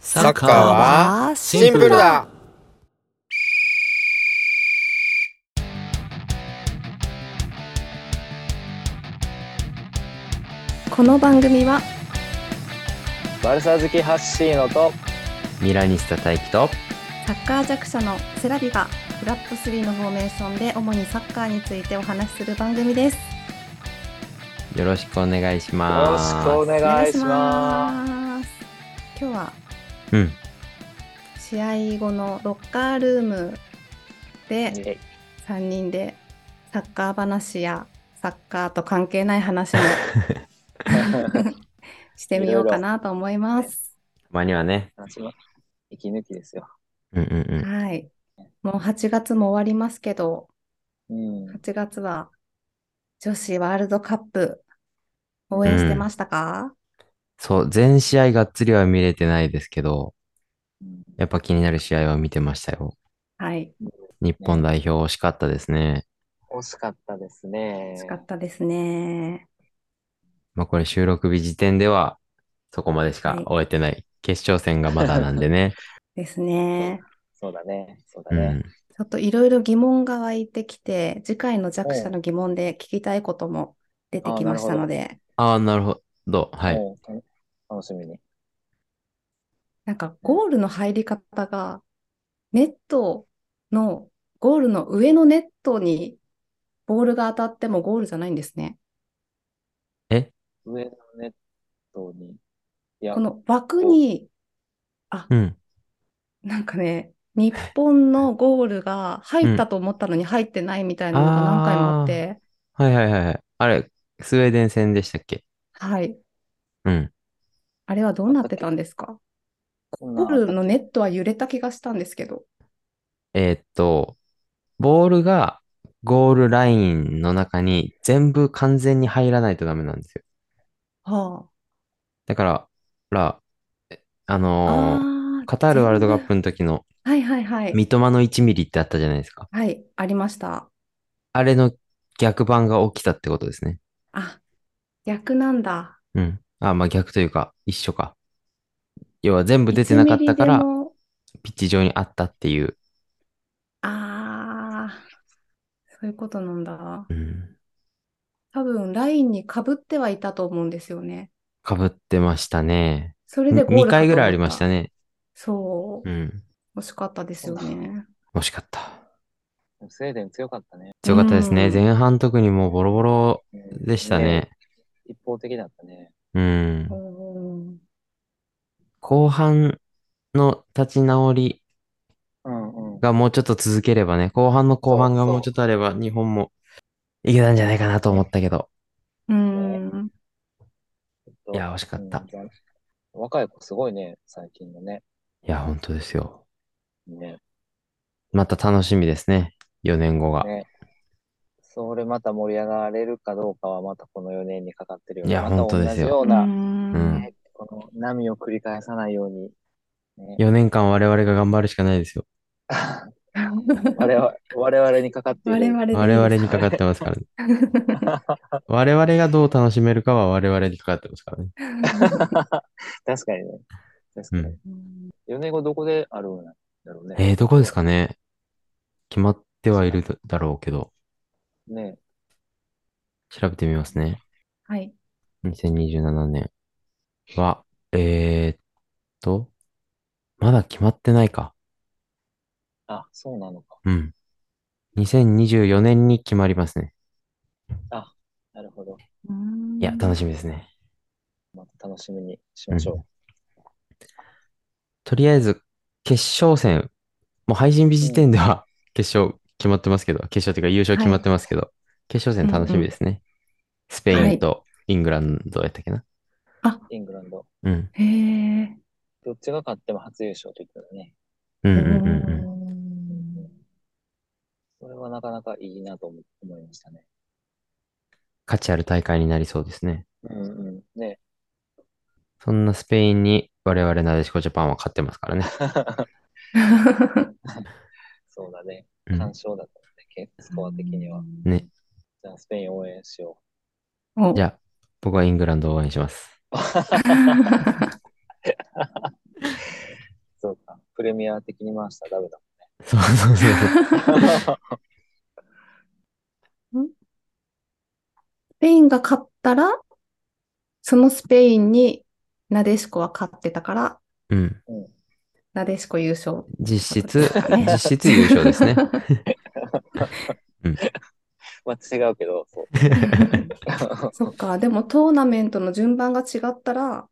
サッカーはシンプルだこの番組はバルサ好きハッシーノとミラニスタ大輝とサッカー弱者のセラビがフラット3のフォーメーションで主にサッカーについてお話しする番組です。よろしくお願いしよろます。しくお願いしまます。今日はうん。試合後のロッカールームす。で3人でサッカー話やサッカーと関係ない話も してみようかなと思います。たまにはね。息抜きですよ。うんうんうん。はい。もう8月も終わりますけど、うん。8月は女子ワールドカップ応援してましたか、そう、全試合がっつりは見れてないですけど、うんやっぱ気になる試合は見てましたよ。はい。日本代表惜しかったですね。惜しかったですね。惜しかったですね。まあこれ収録日時点ではそこまでしかはい終えてない。決勝戦がまだなんでね。ですね。そうだね。そうだね。うん。ちょっといろいろ疑問が湧いてきて、次回の弱者の疑問で聞きたいことも出てきましたので、ああ、なるほど。はい。楽しみに。なんかゴールの入り方が、ネットの、ゴールの上のネットにボールが当たってもゴールじゃないんですね。え？上のネットに。いやこ、の枠に、うん。なんかね、日本のゴールが入ったと思ったのに入ってないみたいなのが何回もあって、はいはいはいはい。あれ、スウェーデン戦でしたっけ？はい。うん。あれはどうなってたんですか？ゴールのネットは揺れた気がしたんですけど。えーっと、ボールがゴールラインの中に全部完全に入らないとダメなんですよ。はだから、ああ。のーカタールワールドカッ全プの時の部はいはいはい。三笘の1ミリってあったじゃないですか。はい、ありました。あれの逆版が起きたってことですね。あ、逆なんだ。うん。あ、まあ逆というか、一緒か。要は全部出てなかったか1らミリで、もピッチ上にあったっていう。ああ、そういうことなんだ。うん。多分、ラインにかぶってはいたと思うんですよね。かぶってましたね。それでゴール2か回ぐらいありましたね。そうう。ん。惜しかったですよね。惜しかった。スウェーデン強かったね。強かったですね。うん前半特にもうボロボロうんでしたね。一方的だったね。うん。うん後半の立ち直りうんうん。がもうちょっと続ければね、後半の後半がもうちょっとあれば、日本もいけたんじゃないかなと思ったけど。うん。いや惜しかったうん若い子すごいね、最近のね。いや、本当ですよ。ね。また楽しみですね。4年後が。ね。それまた盛り上がれるかどうかはまたこの4年にかかってるよね。いや本当ですよう同じような、ねこの波を繰り返さないように、ね、4年間我々が頑張るしかないですよ。我々我々にかかっている。我々でいい我々にかかってますからね。我々がどう楽しめるかは我々にかかってますからね。確かにね。確かに。うん4年後どこであるんだろうね。えー、どこですかね決まってはいるだろうけど、ね。調べてみますね。はい。2027年は、えーっと、まだ決まってないか。あ、そうなのか。うん。2024年に決まりますね。なるほど。いや、楽しみですね。また楽しみにしましょとりあえず、決勝戦、もう配信日時点では決勝決まってますけど、決勝っていうか優勝決まってますけど、決勝戦楽しみですね。スペインとイングランドやったっけな。う。イングランド。うん。へえ。どっちが勝っても初優勝と言ったらね。うんうんうんうん。それはなかなかいいなと思思いましたね。価値ある大会になりそうですね。うんうん。ね。そんなスペインに我々なでしこジャパンは勝ってますからね。そうだね。うん完勝だったね、スコア的には。ね。じゃあ、スペイン応援しよおじゃあ、僕はイングランドを応援します。う。レミア的に回したらダメだそうそうそう。もんね。スペインが勝ったら、そのスペインになでしこは勝ってたから、うん。なでしこ優勝。実質、実質優勝ですね。まあ違うけど、そう。そっか、でもトーナメントの順番が違ったら、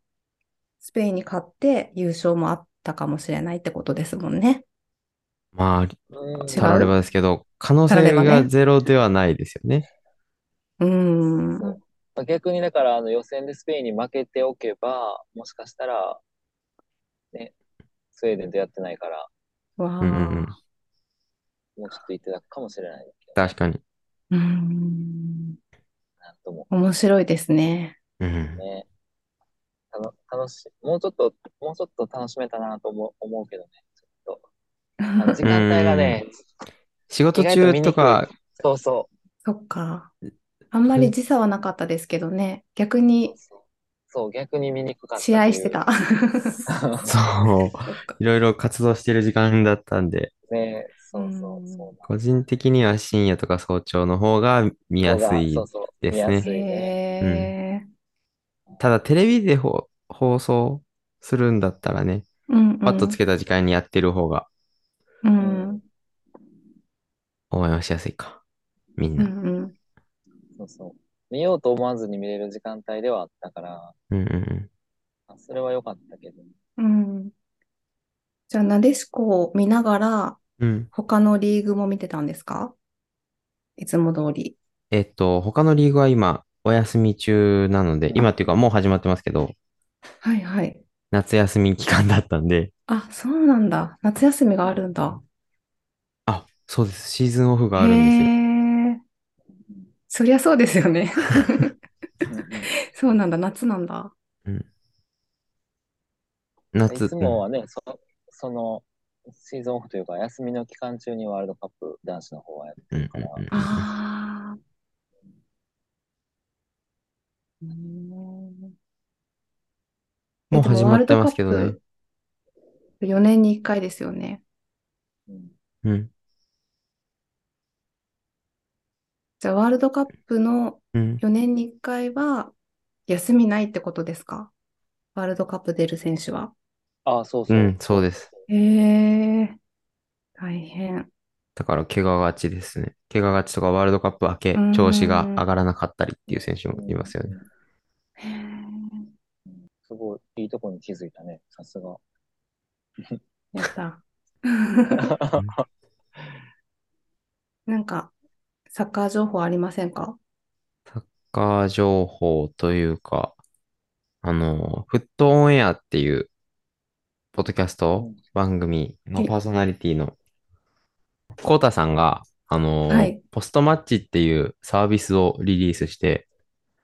スペインに勝って優勝もあったかもしれないってことですもんね。まあ、たらればですけど、可能性がねゼロではないですよね。うーん。そうまあ逆にだから、あの予選でスペインに負けておけば、もしかしたら、ね、スウェーデンとやってないから、わうんうんうんあ。もうちょっと言ってたかもしれないけど、確かに。うーん。なんとも面白いですね。うん。ね。たの楽しい。もうちょっと、もうちょっと楽しめたなと思う思うけどね。ちょっと。あの 時間帯がね、仕事中とか、そうそそっか。あんまり時差はなかったですけどね。逆う。にそう逆に見にくかった試合してた。そう、いろいろ活動してる時間だったんで、ね、そうそうそう。個人的には深夜とか早朝の方が見やすいですね。ただテレビでほ放送するんだったらね、うんうん。パッとつけた時間にやってる方がうん。応援はしやすいか。みんうんな。うん。そうそう。見ようと思わずに見れる時間帯ではあったから、うんうんうん。あそれは良かったけど。うん。じゃあ、なでしこを見ながら、うん。他のリーグも見てたんですか？いつも通り。えっと、他のリーグは今、お休み中なので、今っていうかもう始まってますけど、はいはい。夏休み期間だったんで、あ、そうなんだ。夏休みがあるんだ。あ、そうです。シーズンオフがあるんですよ。そりゃそうですよね。うんうんそうなんだ。夏なんだ。夏、いつもはね、そその、シーズンオフというか、休みの期間中にワールドカップ男子の方はやってうんるから、うんうんああ。もう始まってますけどね。4年に1回ですよね。うんうん。じゃあ、ワールドカップのうん。4年に1回は休みないってことですか？ワールドカップ出る選手は。あそうそうう。ん、そうです。へえ、大変。だから、怪我がちですね。怪我がちとかワールドカップ明けうん、調子が上がらなかったりっていう選手もいますよね。へえ、すごい、いいとこに気づいたね、さすが。やった。なんか、サッカー情報ありませんか？サッカー情報というか、あの、フットオンエアっていう、ポッドキャストうん。番組のはい。パーソナリティの、コウタさんが、あの、はい。ポストマッチっていうサービスをリリースして、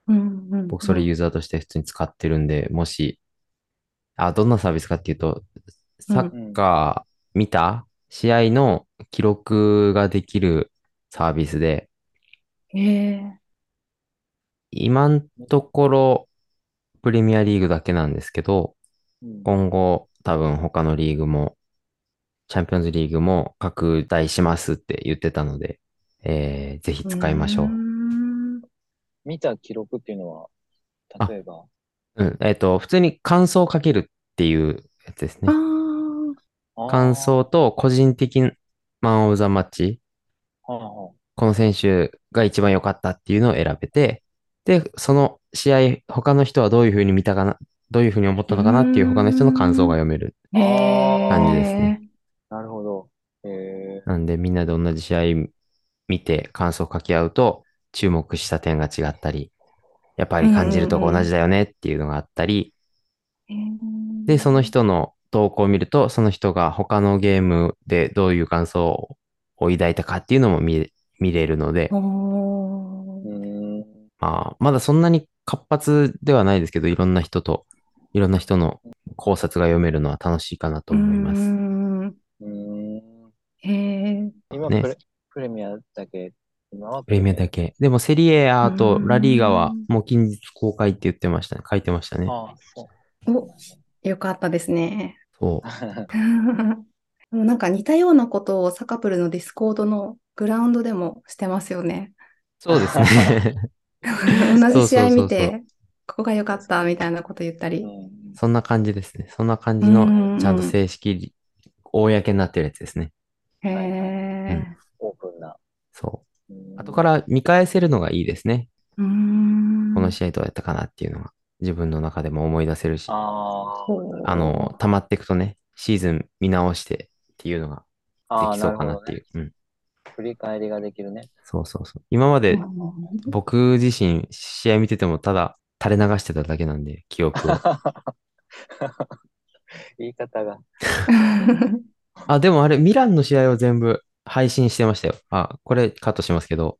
うんうん僕それユーザーとして普通に使ってるんで、もし、あ、どんなサービスかっていうと、サッカー見た試合の記録ができるサービスで、へえ、今のところプレミアリーグだけなんですけど、うん今後多分他のリーグも、チャンピオンズリーグも拡大しますって言ってたので、えーぜひ使いましょうー。ん見た記録っていうのは、例えば、うん。えっと、普通に感想をかけるっていうやつですあね。感想と個人的マン・オブ・ザ・マッチ、この選手が一番良かったっていうのを選べて、で、その試合、他の人はどういうふうに見たかな、どういうふうに思ったのかなっていう他の人の感想が読める。感じですねあなるほど。えなんでみんなで同じ試合見て感想を書き合うと注目した点が違ったり、やっぱり感じるとこ同じだよねっていうのがあったり、で、その人の投稿を見ると、その人が他のゲームでどういう感想を抱いたかっていうのも見見れるので。まあ、まだそんなに活発ではないですけど、いろんな人と、いろんな人の考察が読めるのは楽しいかなと思います。へえ、今ねプレ、プレミアだけ、今はプレミアだけ。でもセリエ A とラリーガはもう近日公開って言ってましたね。書いてましたね。ああ、そう。お、よかったですね。そう。でもなんか似たようなことをサカプルのディスコードのグラウンドでもしてますよね。そうですね。同じ試合見て、ここが良かったみたいなこと言ったり。うんそんな感じですね。そんな感じうんうんうんの、ちゃんと正式、公になってるやつですね。へはいえ。オープンな。そう。うん後から見返せるのがいいですね。うーん。この試合どうやったかなっていうのが、自分の中でも思い出せるし、あの、溜まっていくとね、シーズン見直してっていうのがあ、できそうかなっていいう。うん。振り返りができるね。そうそうそう。今までうん僕自身試合見ててもただ垂れ流してただけなんで、記憶を。言い方が。あ、でもあれ、ミランの試合を全部配信してましたよ。あ、これカットしますけど。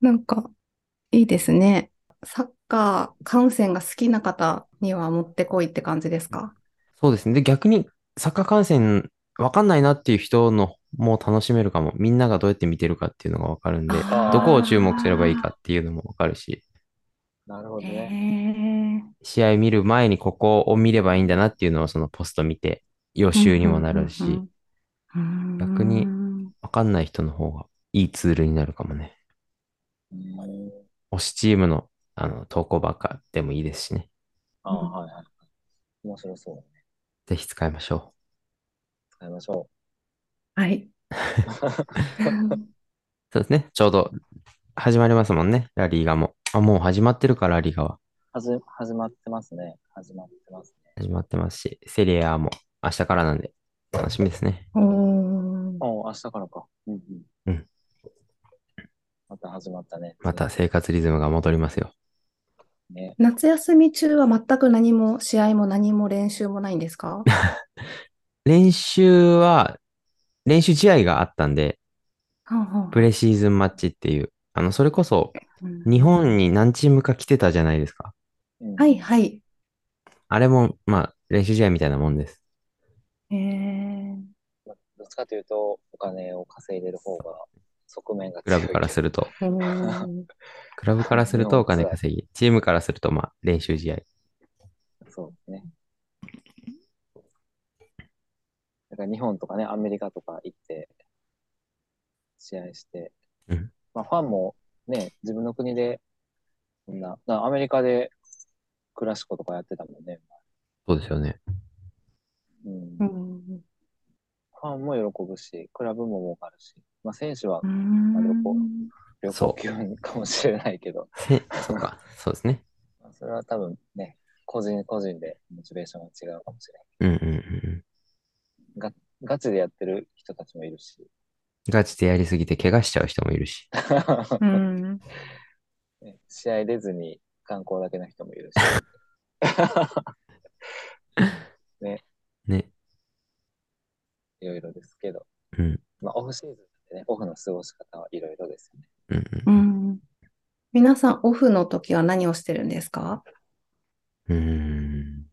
なんか、いいですね。サッカー観戦が好きな方にはもってこいって感じですか？そうですね。で、逆にサッカー観戦わかんないなっていう人のも楽しめるかも。みんながどうやって見てるかっていうのがわかるんで、ーどこを注目すればいいかっていうのもわかるし、なるほどへね。え。試合見る前にここを見ればいいんだなっていうのをそのポスト見て予習にもなるし、逆にうんわかんない人の方がいいツールになるかもね。うん推しチームのあの投稿ばっかでもいいですしね。あはいはい。面白そうだね。ぜひ使いましょ使いましょはい。う。そうですね。ちょうど始まりますもんね。ラリーガも。あ、もう始まってるから、ラリーガは。う。はじ、始まってますね。始まってますね。始まってますし、セリエ A も明日からなんで楽しみですね。おーお明日からか。うんうん。うんまた始まったね。また生活リズムが戻りますよ。ね。夏休み中は全く何も試合も何も練習もないんですか？練習は、練習試合があったんで、プレシーズンマッチっていう、あの、それこそうん日本に何チームか来てたじゃないですか。うんはいはい。あれも、まあ、練習試合みたいなもんです。へえ。どっちかというと、お金を稼いでる方が側面がクラブからする。ると。クラブからするとお金稼ぎ。チームからすると、まあ、練習試合。そうですね。だから日本とかね、アメリカとか行って、試合して、うん。まあファンもね、自分の国で、そんな、アメリカでクラシコとかやってたもんね。そうですよね。うん。うんファンも喜ぶし、クラブも儲かるし、まあ選手はうーん。あ旅行旅行気分かもしれないけど、せ、そうか、そうですね。まあそれは多分ね、個人個人でモチベーションが違うかもしれない。うんうんうんうん。ガガチでやってる人たちもいるし。ガチでやりすぎて怪我しちゃう人もいるし。うん。ね試合出ずに観光だけの人もいるし。ね。いろいろですけど。うん。まあ、オフシーズンでね、オフの過ごし方はいろいろですよね。うんうん。皆さん、オフの時は何をしてるんですか？うん。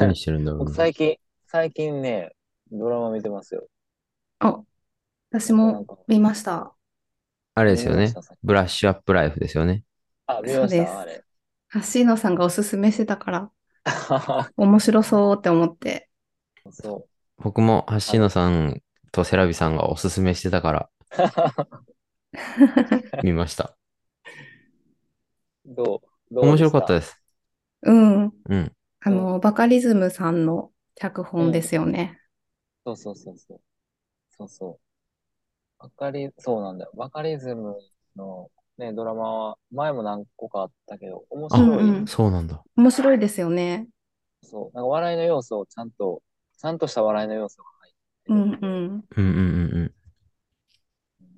何してるんだろう。最近、最近ね、ドラマ見てますよ。あ、私もなんか見ました。あれですよねブラッシュアップライフですよね。あ、見まそうですしたあれ。橋野さんがおすすめしてたから、面白そうって思って。そ僕も橋野さんとセラビさんがおすすめしてたからう。見ました。どうどう面白かったでです。うん。うん。あの、バカリズムさんの脚本ですよね。そうそうそうそう。そうそう。バカリ、そうなんだよ。バカリズムのね、ドラマは前も何個かあったけど、面あ白い。うんうんそうなんだ。面白いですよね。そう。なんか笑いの要素をちゃんと、ちゃんとした笑いの要素が入ってうんるうん。うんうんうんうん。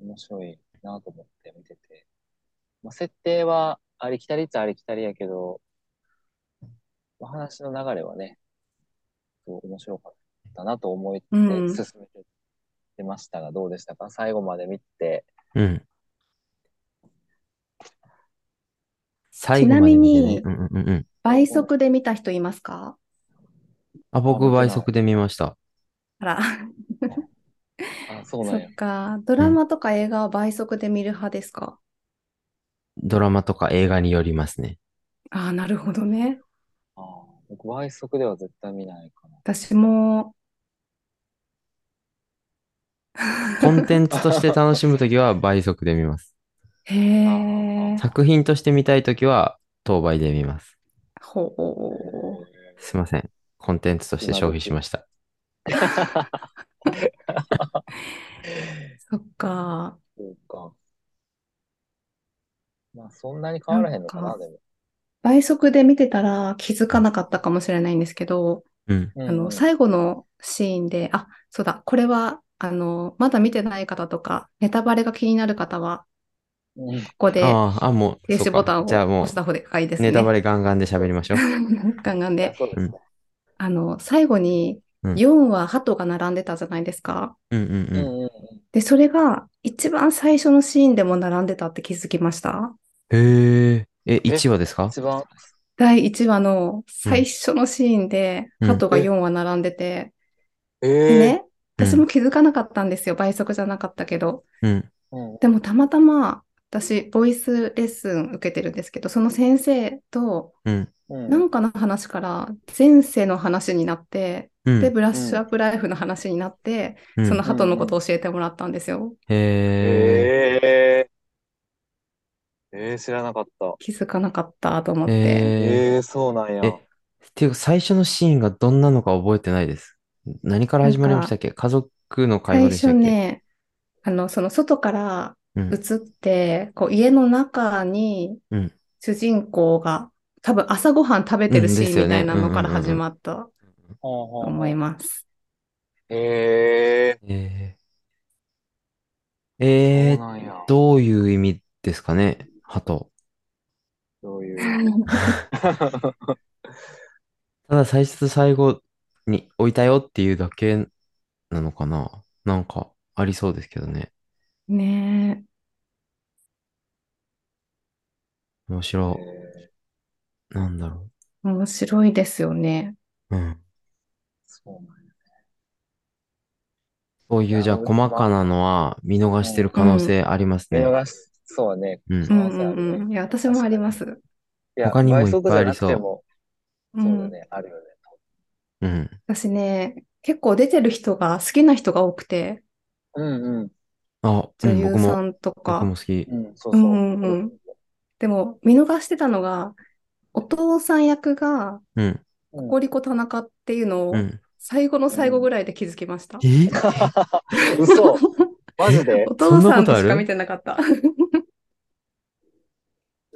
面白いなと思って見てて。まあ、設定はありきたりっちゃありきたりやけど、まあ、話の流れはね、そう面白かったなと思ってうん進めてましたが、どうでしたか？最後まで見て。うん。最後まで見てね。ちうんうんうんうん。倍速で見た人いますか？あ、僕倍速で見ました。あら。あ、そうなんやそっ。か。ドラマとか映画は倍速で見る派ですか？ドラマとか映画によりますね。ああ、なるほどね。あー僕、倍速では絶対見ないかな。私もコンテンツとして楽しむときは倍速で見ます。へえ。作品として見たいときは当倍で見ます。ほう。すいません。コンテンツとして消費しました。そっか。そうか。まあ、そんなに変わらへんのかな、なんかでも。倍速で見てたら気づかなかったかもしれないんですけど、うん。あの、最後のシーンで、あ、そうだ、これは、あの、まだ見てない方とか、ネタバレが気になる方は、うんここでああ、あ、もう、停止ボタンをじゃあも押した方がいいでう、すね。ネタバレガンガンで喋りましょう。ガンガンで。そうですね。あの、最後にうん4は鳩が並んでたじゃないですか。うんうんうんうん。うんうん。で、それが一番最初のシーンでも並んでたって気づきました？へえ。え、1話ですか？一番、第1話の最初のシーンで、うん鳩が4話並んでて、えでね、うん私も気づかなかったんですよ。倍速じゃなかったけど。うん。うんでもたまたま、私、ボイスレッスン受けてるんですけど、その先生と、うん。うんなんかの話から前世の話になって、うん。で、ブラッシュアップライフの話になって、うんその鳩のことを教えてもらったんですよ。へえー、えー、知らなかった。気づかなかったと思っえ。て。ええー、そうなんや。えっていうか、最初のシーンがどんなのか覚えてないです。何から始まりましたっけ？家族の会話でしたっけ？ね、あの、その外からうん。映って、こう家の中にうん。主人公が多分朝ごはん食べてるシーンみたいなのからうんですよね始まったとほうほう思います。ええー、ー、えー、そうなんや。どういう意味ですかね？鳩。どういう。ただ最初と最後に置いたよっていうだけなのかな？なんかありそうですけどね。ね面白えーい。なんだろえ、面白いですよね。う。うん。そうな。そういうじゃあ細かなのは見逃してる可能性ありますね。見逃し、そうね。うんうんうんうん。いや、私もあります。いや、他にもいっぱいありそう。そうだね、あるよね。うん。私ね、結構出てる人が好きな人が多くて、うんうん。あ、うん、女優さんと僕かも。好き。うん、そうそう。うんうんうんでも、見逃してたのが、お父さん役がうん。うんココリコ田中っていうのをうん。最後の最後ぐらいで気づきました。え？嘘マジで？お父さんとしか見てなかった。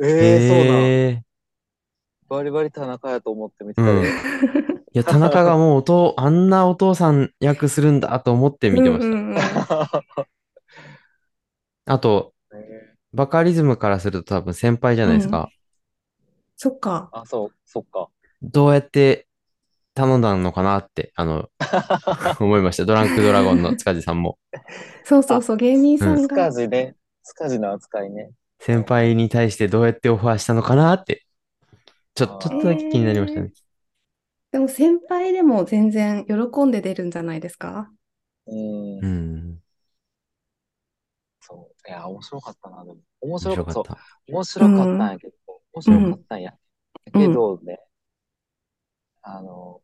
ええそうなん。えバリバリ田中やと思って見てたうんで。いや、田中がもうお父、あんなお父さん役するんだと思って見てました。うんうんうんあと、えバカリズムからすると多分先輩じゃないですか。そっか。ーあ、そう、そっか。どうやって頼んだのかなって、あの、思いました。ドランクドラゴンの塚地さんも。そうそうそう、芸人さんが。ジね。スカジの扱いね。先輩に対してどうやってオファーしたのかなって、ちょ、ちょっとだけ気になりましたね。でも先輩でも全然喜んで出るんじゃないですか？うんう。ん。そう。いや、面白かったな、でも。面面白かった。面白かったんやけど、面白かったんや。うんけどね、あの、こ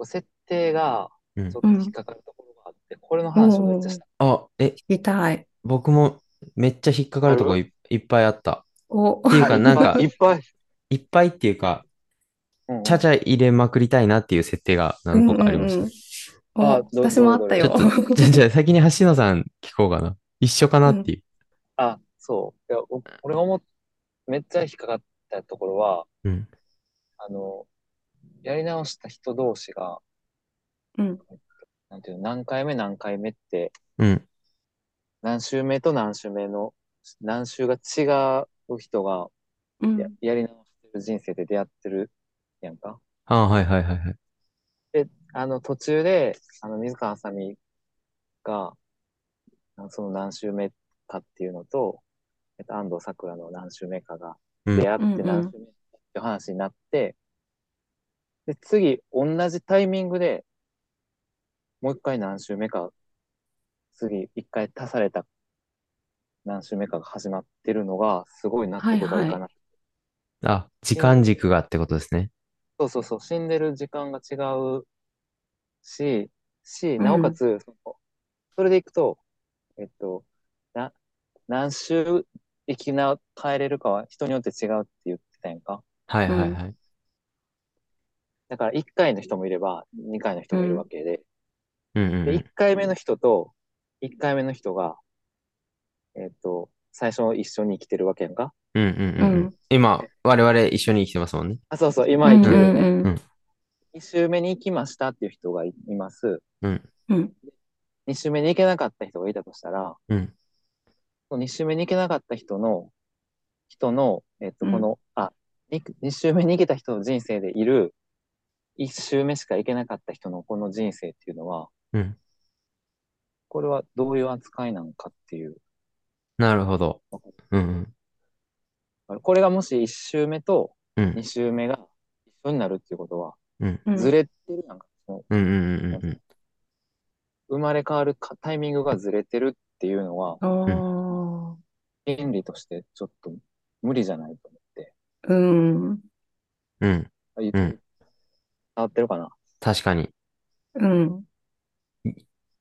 う設定がうんちょっと引っかかるところがあって、これの話をめっちゃした。あ、え、聞きたい。僕もめっちゃ引っかかるとこいいっぱいあった。お、っていうか、なんかい、っぱい。いっぱいっていうか、うんちゃちゃ入れまくりたいなっていう設定が何個かありました。うんうんうんおあど私もあったよ。ちょっと、じゃあじゃあ先に橋野さん聞こうかな。一緒かなっていう。あ、そう。いや、お俺が思っめっちゃ引っかかったところは、うん。あの、やり直した人同士が、うんなんていうの、何回目何回目って、うん。何週目と何週目の、何週が違う人がうんややり直人生で出会ってるやんか。ああ、はいはいはいはい。あの、途中で、あの、水川あさみが、その何週目かっていうのと、えっと、安藤サクラの何週目かがうん出会ってうんうん何週目かって話になって、で、次、同じタイミングで、もう一回何週目か、次、一回足された何週目かが始まってるのが、すごい納得がいかなくてあ、時間軸がってことですね。そうそうそう、死んでる時間が違うし、し、うんなおかつ、そのそれでいくと、えっと、な、何週生きな、帰れるかは人によって違うって言ってたやんか。はいはいはい。だから1回の人もいれば2回の人もいるわけで、で、うんうんうん1回目の人と1回目の人が、えっと、最初一緒に生きてるわけやんか。うんうんうんううんん。今、我々一緒に生きてますもんね。あ、そうそう、今生きてるよね。うんうんうん1周目に行きましたっていう人がいいます。うん。うん。2周目に行けなかった人がいたとしたら、うん。その2周目に行けなかった人の、人の、えっと、うんこの、あ、2, 周目に行けた人の人生でいる、1周目しか行けなかった人のこの人生っていうのは、うん。これはどういう扱いなのかっていう。なるほど。うんうん。これがもし1周目とうん2周目が一緒になるっていうことは、ずれてるやんか。そのうんうんうんうん生まれ変わるかタイミングがずれてるっていうのは、ああ。原理としてちょっと無理じゃないと思って。うん。うん伝わってるかな？確かに。うん。い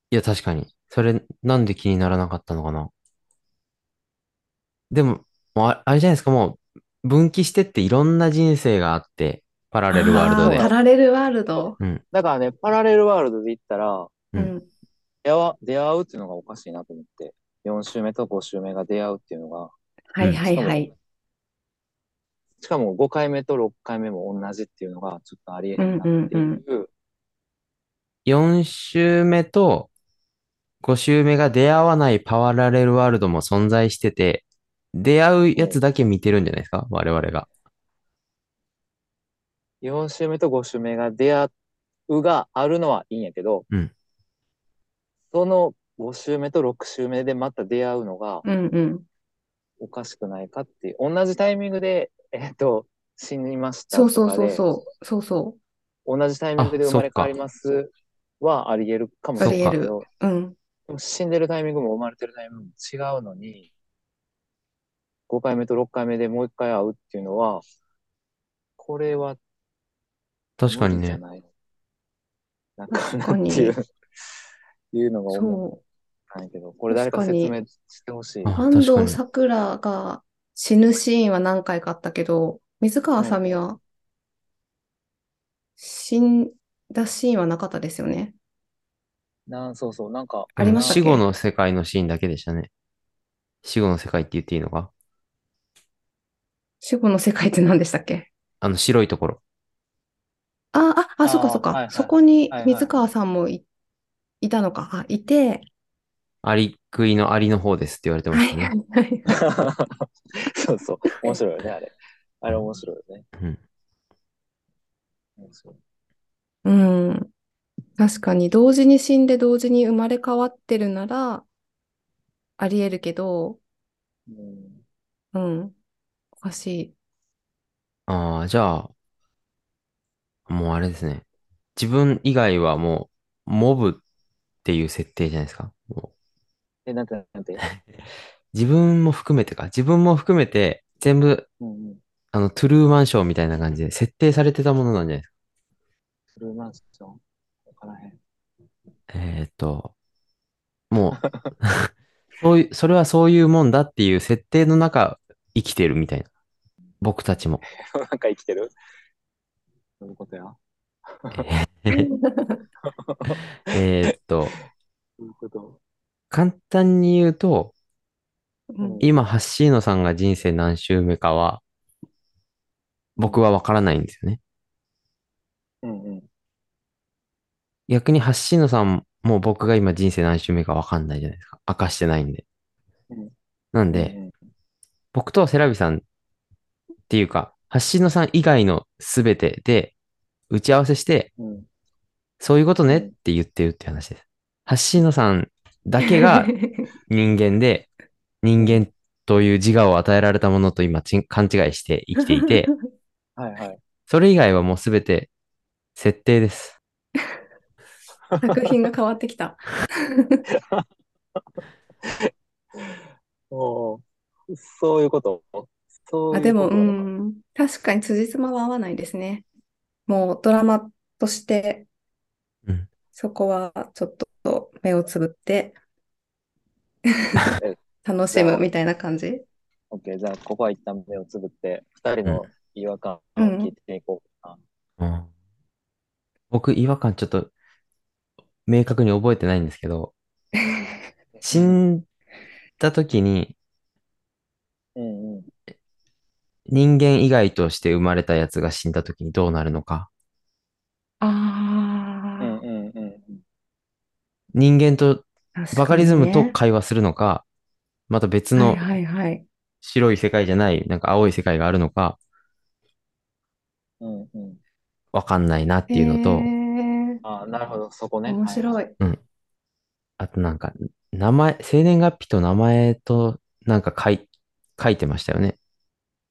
や、確かに。それ、なんで気にならなかったのかな？でも、もうああれじゃないですか、もう、分岐してっていろんな人生があって、パラレルワールドでパ。ラレルワールド。だからね、パラレルワールドで言ったら、ううんん。出会わ出会うっていうのがおかしいなと思って、4週目と5週目が出会うっていうのが、はいはいはい。しかも5回目と6回目も同じっていうのがちょっとありえへんなっていう、うんうん4週目と5週目が出会わないパラレルワールドも存在してて、出会うやつだけ見てるんじゃないですか？我々が。4週目と5週目が出会うがあるのはいいんやけど、うんその5週目と6週目でまた出会うのがうんうん。おかしくないかっていう、同じタイミングで、えっと、死にましたそうそうそうそう。そうそ同じタイミングであ生まれ変わりますはあり得るかもしれないけど、。うん。でも死んでるタイミングも生まれてるタイミングも違うのに、5回目と6回目でもう一回会うっていうのは、これは確かにね。ない？なんかなんていう、いうのが思そう。ったんやけど、これ誰か説明してほしい。あ安藤サクラが死ぬシーンは何回かあったけど、水川あさみは死んだシーンはなかったですよね。なんそうそう、なんか、ありました死後の世界のシーンだけでしたね。死後の世界って言っていいのか？死後の世界って何でしたっけ？あの白いところ。あ、あ、あ、そっかそっか。はいはいそこにはいはい水川さんもい、いたのか。あ、いて、アリクイのアリの方ですって言われてまはいしたね。はいはい。そうそう、面白いよね、あれ。あれ面白いよね。うん面白いうん。確かに、同時に死んで同時に生まれ変わってるなら、あり得るけど、うんうん。おかしい。ああ、じゃあ、もうあれですね。自分以外はもう、モブっていう設定じゃないですか？もうえ、なんて、なんて？自分も含めてか。自分も含めて、全部、うんうん。あの、トゥルーマンショーみたいな感じで設定されてたものなんじゃないですか？フルマンション？わからへん。えーっと、もう、そういう、それはそういうもんだっていう設定の中、生きてるみたいな。僕たちも。なんか生きてる？どういうことや？え っと、簡単に言うと、うん今、ハッシーノさんが人生何周目かは、僕はわからないんですよね。うんうん。逆にハッシーノさんも僕が今人生何周目かわかんないじゃないですか。明かしてないんで。うんなんで、うん僕とセラビさんっていうか、ハッシーノさん以外のすべてで打ち合わせして、うん。そういうことねって言ってるって話です。ハッシーノさんだけが 人間で、人間という自我を与えられたものと今勘違いして生きていて、はいはい。それ以外はもうすべて設定です。作品が変わってきた。おーそういうこと？そういうあ、でも、うことなのかん、確かに辻褄は合わないですね。もうドラマとしてうん、そこはちょっと目をつぶって楽しむみたいな感じ？OK、じゃあ、ここは一旦目をつぶって、二人の違和感を聞いていこうかうん。僕、違和感ちょっと明確に覚えてないんですけど、死んだ時にな。うんうん。人間以外として生まれたやつが死んだ時にどうなるのか。うんあうんうんうん。人間とバカリズムと会話するのか、また別の。白い世界じゃない、なんか青い世界があるのか、うんうん。わかんないなっていうのと、ああ、なるほど、そこね。面白はい。い。あとなんか、名前、生年月日と名前となんか書い、書いてましたよね。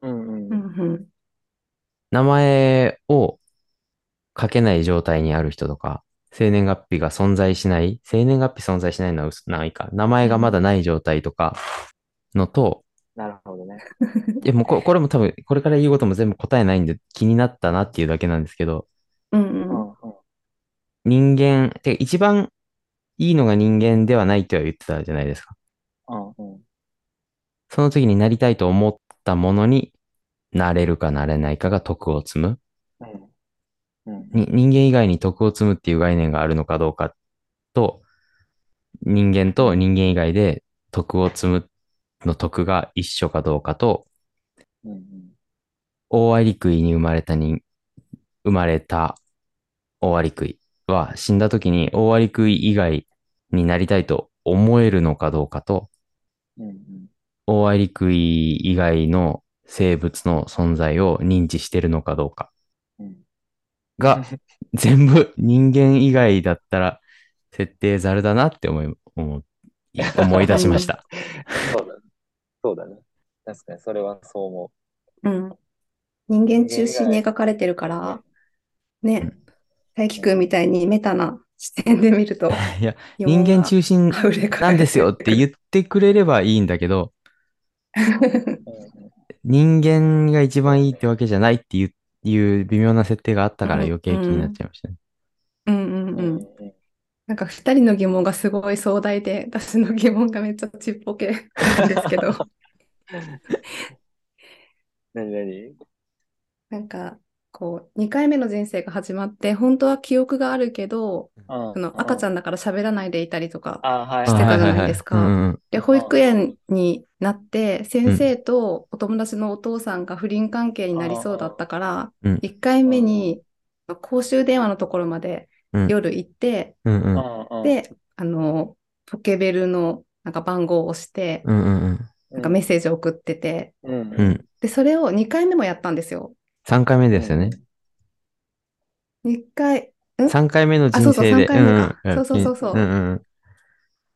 うんうん。名前を書けない状態にある人とか、生年月日が存在しない、生年月日存在しないのは嘘ないか、名前がまだない状態とかのと、なるほどね。いやもうここれも多分、これから言うことも全部答えないんで気になったなっていうだけなんですけど、うんう。うんんうん。人間、てか一番いいのが人間ではないとは言ってたじゃないですか。うんうん。その時になりたいと思ったものになれるかなれないかが徳を積む。うんうんに人間以外に徳を積むっていう概念があるのかどうかと、人間と人間以外で徳を積むの徳が一緒かどうかと。大アリクイに生まれた人、生まれた大アリクイは死んだ時に大アリクイ以外になりたいと思えるのかどうかと、うんうん。大アリクイ以外の生物の存在を認知してるのかどうかうんが 全部人間以外だったら設定ざるだなって思い、思い、思い出しました。そうだね。そうだね。確かに、それはそう思うん。人間中心に描かれてるから、ね、大輝くんみたいにメタな視点で見ると、いや、人間中心溢れかなんですよって言ってくれればいいんだけど、う。うん人間が一番いいってわけじゃないっていういう微妙な設定があったからうん。余計気になっちゃいましたね。うんうんうん。なんか二人の疑問がすごい壮大で、私の疑問がめっちゃちっぽけなんですけど、何何？なんかこう、2回目の人生が始まって、本当は記憶があるけど、うん。その赤ちゃん。んだから喋らないでいたりとか。してたじゃないですか。で、保育園になって、先生とお友達のお父さんが不倫関係になりそうだったから、うん。1回目に公衆電話のところまでうん。夜行って、うんで、あの、ポケベルのなんか番号を押して、なんかメッセージを送ってて。で、それを2回目もやったんですよ。3回目ですよね。2回、3回目の人あそうそう生で。三回目そうそうそうそう。うんうん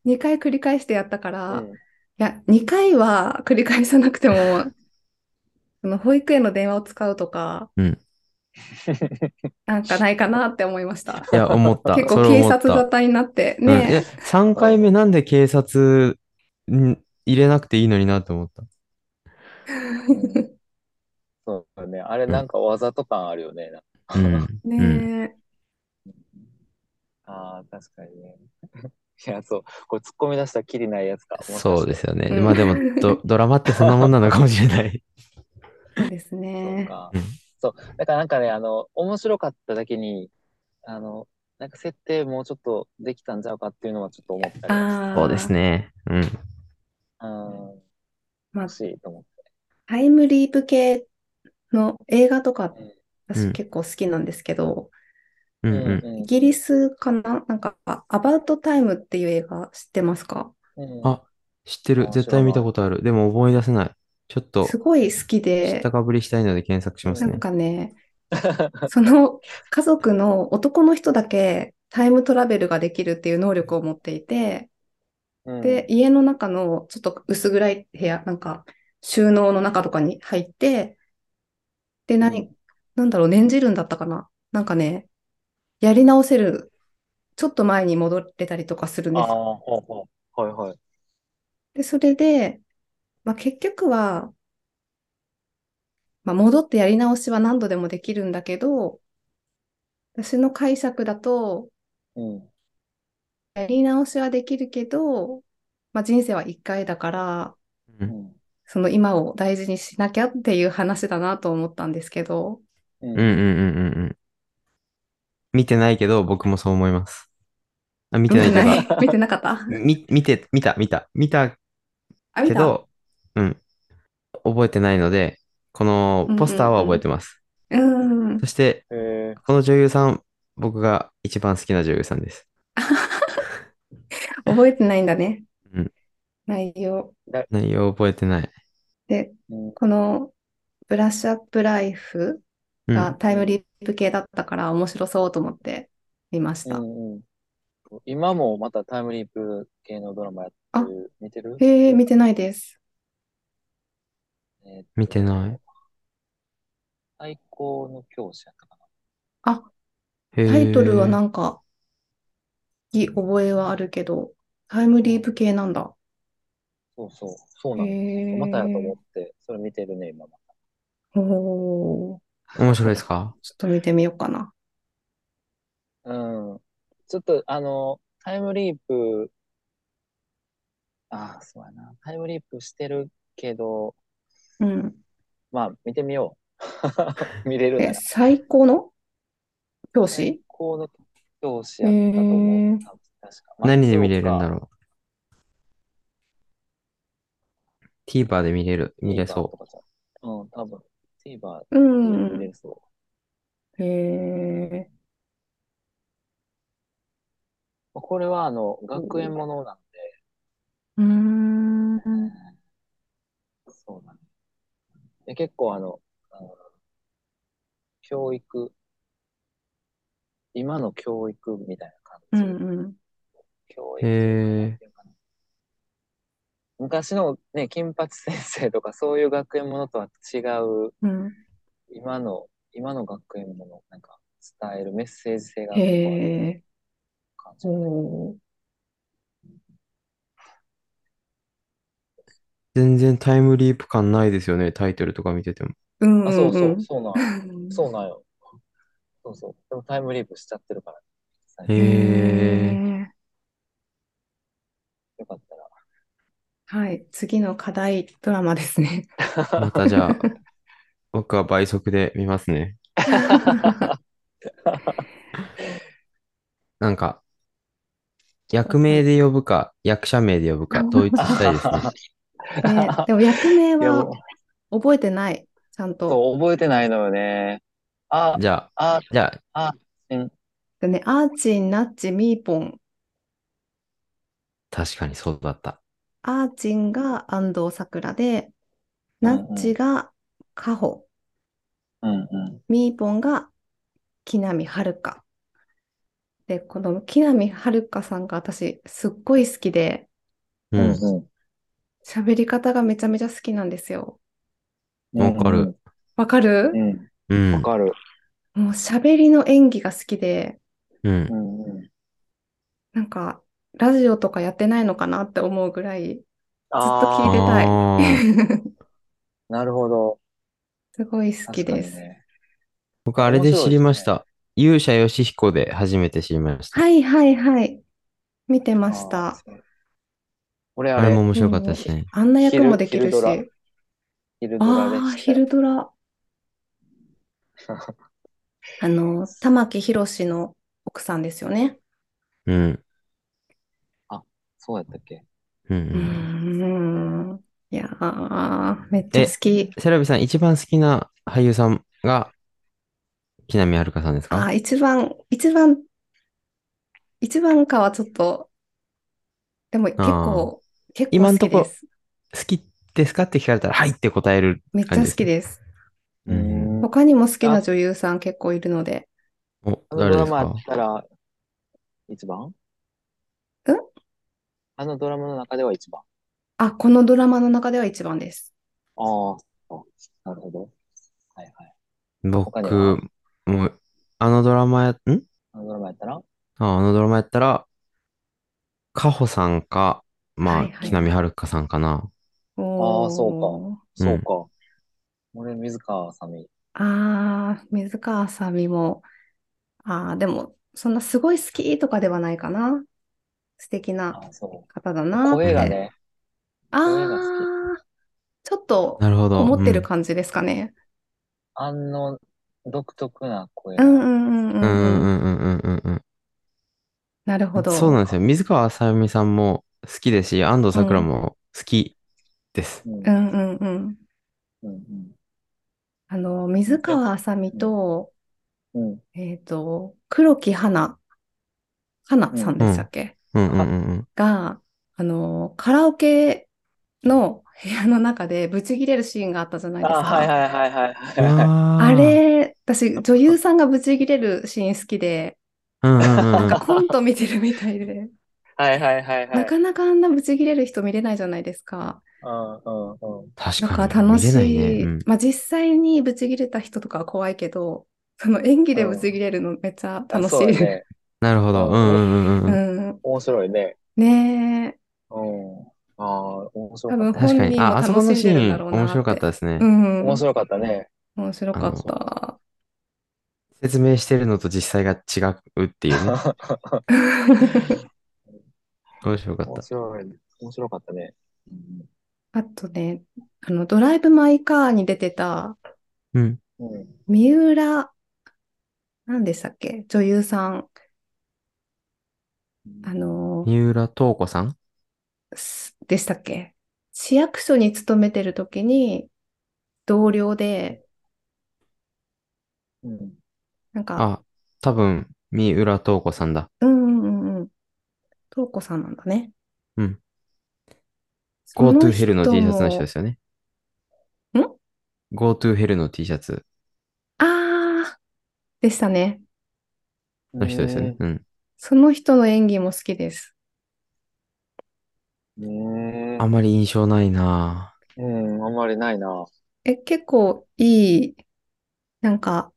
2回繰り返してやったから、うん。いや、2回は繰り返さなくても、その保育園の電話を使うとか、うん。なんかないかなって思いました。いや、思った。結構警察沙汰になって、うん、えね、3回目なんで警察ん入れなくていいのになって思った。だね。あれなんかわざと感あるよね。うん。うん。ねああ、確かにね。いや、そう。これ突っ込み出したらきりないやつか。そうですよね。うんまあでもド、ドラマってそんなもんなのかもしれない。そうですそうね。かうん。そう。だからなんかね、あの、面白かっただけに、あの、なんか設定もうちょっとできたんちゃうかっていうのはちょっと思ったりはああ、そうですね。うん。うん。まあ欲しいと思って。タイムリープ系の映画とか、うん私結構好きなんですけど、うんうんうん。イギリスかな？なんか、アバウトタイムっていう映画知ってますか？うん。あ、知ってる。あ絶対見たことある。でも思い出せない。ちょっと、すごい好き知でっ、たかぶりしたいので検索しますねなん。かね、その家族の男の人だけタイムトラベルができるっていう能力を持っていて、うんで、家の中のちょっと薄暗い部屋、なんか収納の中とかに入って、で、何、うんなんだろう、念じるんだったかな？なんかね、やり直せる、ちょっと前に戻れたりとかするんですああ、ほうほう。はいはい。で、それで、まあ、結局は、まあ、戻ってやり直しは何度でもできるんだけど、私の解釈だと、うん。やり直しはできるけど、まあ、人生は一回だから、う。うんん。その今を大事にしなきゃっていう話だなと思ったんですけど、うんうんうんうんうんうん。見てないけど、僕もそう思います。あ、見てないというか、見てなかった？み、見て、見た、見た、見たあ、見た？けど、うん。覚えてないので、このポスターは覚えてます。うんそ。して、へえこの女優さん、僕が一番好きな女優さんです。覚えてないんだね。うん内容。内容覚えてない。で、うんこのブラッシュアップライフうん。がタイムリープ系だったから面白そうと思って見ました。うんうん今もまたタイムリープ系のドラマやってる？見てる？へえ、見てないです。えー見てない。最高の教師やったかな。あ、へタイトルはーなんか、いい覚えはあるけど、タイムリープ系なんだ。そうそう、そうなの。へまたやと思え。って、それ見てるね、今まおー、面白いですか？ちょっと見てみようかな。た。うん。ちょっと、あの、タイムリープ、ああ、そうやな。タイムリープしてるけど、うん。まあ、見てみよう。見れるなえ、ら。最高の？教師？最高の教師やったと思う。へー多分確か。何で見れるんだう？ろう ?TVer で見れる、見れそとかじゃうん、多分。TVer うで見れん。るそへえ。う。これは、あの、学園ものなんうーん。で、そうだね。で、結構、あの、あの教育、今の教育みたいなう感じ。んうん。教育へーなんていうかな昔のね、金八先生とかそういう学園ものとは違う、うん。今の、今の学園もの、なんか伝えるメッセージ性が結構ある。感じ。全然タイムリープ感ないですよね、タイトルとか見てても。うんあ、そうそう、うんそうなん。そうなんよ。そうそう。でもタイムリープしちゃってるから、最近へえ。よかったら。はい。次の課題ドラマですね。またじゃあ、僕は倍速で見ますね。なんか、役名で呼ぶか、役者名で呼ぶか、統一したいですね。ね、でも役名はも覚えてない？ちゃんう、と。そう、覚えてないのよね。あ、じゃあ、あ、じゃあ、あ、うん、でね、アーチン、ナッチ、ミーポン。確かにそうだった。アーチンが安藤サクラで、ナッチがカホ、うん、うん。ミーポンが木南遥香。で、この木南遥香さんが私すっごい好きで、うん。うん喋り方がめちゃめちゃ好きなんですよ。うん。わかる。わかる？うん。わん。かる。もう喋りの演技が好きで、うん。なんかラジオとかやってないのかなって思うぐらいずっと聞いてあたい。なるほど。すごい好きです。ね。僕、あれで知りました。勇者ヨシヒコで初めて知りました。はいはいはい。見てましあた俺、あれあれも、面白かったですね。あんな役もできるし。昼ドラでああ、昼ドラ。あの、玉木宏の奥さんですよね。うん。そうやったっけ？うん。いやー、めっちゃ好き。セラビさん、一番好きな俳優さんが、木南遥香さんですか？あー、一番、一番、一番かはちょっと、でも結構、結構好今んとこきです。好きですかって聞かれたら、はいって答えるめっちゃ好きです。うん他にも好きな女優さん結構いるので。お、あのドラマや誰ですかったら、一番？んあのドラマの中では一番。あ、このドラマの中では一番です。ああ、なるほど。はいはい。僕、もう、あのドラマや、ん？あのドラマやったら？ああのドラマやったら、カホさんか、まあ、はいはい木南遥香さんかな。おあーそうーそうか。俺、水川あさみ。ああ、水川あさみも、ああ、でも、そんなすごい好きとかではないかな。素敵な方だう。なって。声がね、ああ、ちょっとなるほど。思ってるうん感じですかね。あの独特な声が。うんうんうんうんうんうんうん。うんうんうんうんなるほうん。ど。そうなんですよ。水川あさみさんも好きですし、安藤サクラも好きです。うんうんうんうん。うんあの、水川あさみと、うんうんえっと、黒木花、花さんでしたっけ、うんうんうんうん。が、あの、カラオケの部屋の中でブチギレるシーンがあったじゃないですあ、はいか。はいはいはいあれ、私、女優さんがブチギレるシーン好きで、なんうんかコント見てるみたいで、はいはいはいは。ないかなかあんなブチギレる人見れないじゃないですか。うんうんうん。確だかに楽し見れないい。ね。うんまあ実際にブチギレた人とかは怖いけど、その演技でブチギレるのめっちゃ楽しい。なるほど。うんうんうんうんん。ん。面白いね。ねえ。うん。ああ、面白多分かった。確かに。本人もあ、あそこのシーンるんだろうなって面白かったですねう。ん。面白かったね。面白かった。説明してるのと実際が違うっていうね。面白かっ面た。白い。面白かったね。うんあとね、あの、ドライブ・マイ・カーに出てたうん。うん。三浦、何でしたっけ？女優さん。あの、三浦透子さん？すでしたっけ？市役所に勤めてる時に同僚で、うん。なんか、あ、多分、三浦透子さんだ。うんうんうんうん。とうこさんなんだね。うん。Go to Hell の T シャツの人ですよね。ん？Go to Hell の T シャツあー、でしたね。の人ですよね。うん。その人の演技も好きです。ねあんまり印象ないな。うん、あんまりないな。え、結構いい、なんか、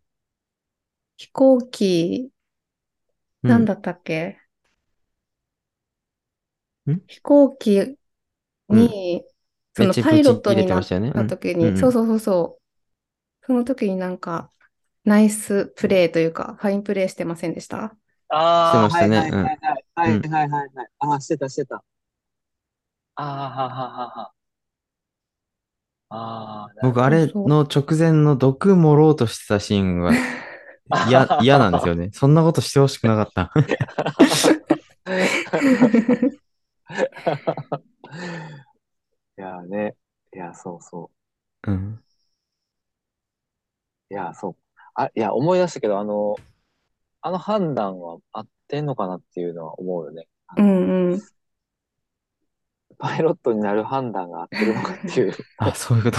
飛行機、ぁ。なんだったっけ？ん？飛行機に、そめっちゃのパイロットになった時に、うんうん。そうそうそうそう。その時になんか、ナイスプレーというか、ファインプレーしてませんでした？ああ、してましたねはいはいはいはい。はいうんはいはいはい。ああ、してたしてた。ああ、はははは。ああ、僕、あれの直前の毒盛ろうとしてたシーンが嫌、嫌なんですよね。そんなことしてほしくなかった。いやね。いや、そうそうん。う。いや、そう。あ、いや、思い出したけど、あの、あの判断は合ってんのかなっていうのは思うよね。あうのんうん。パイロットになる判断が合ってるのかっていう。あ、そういうこと。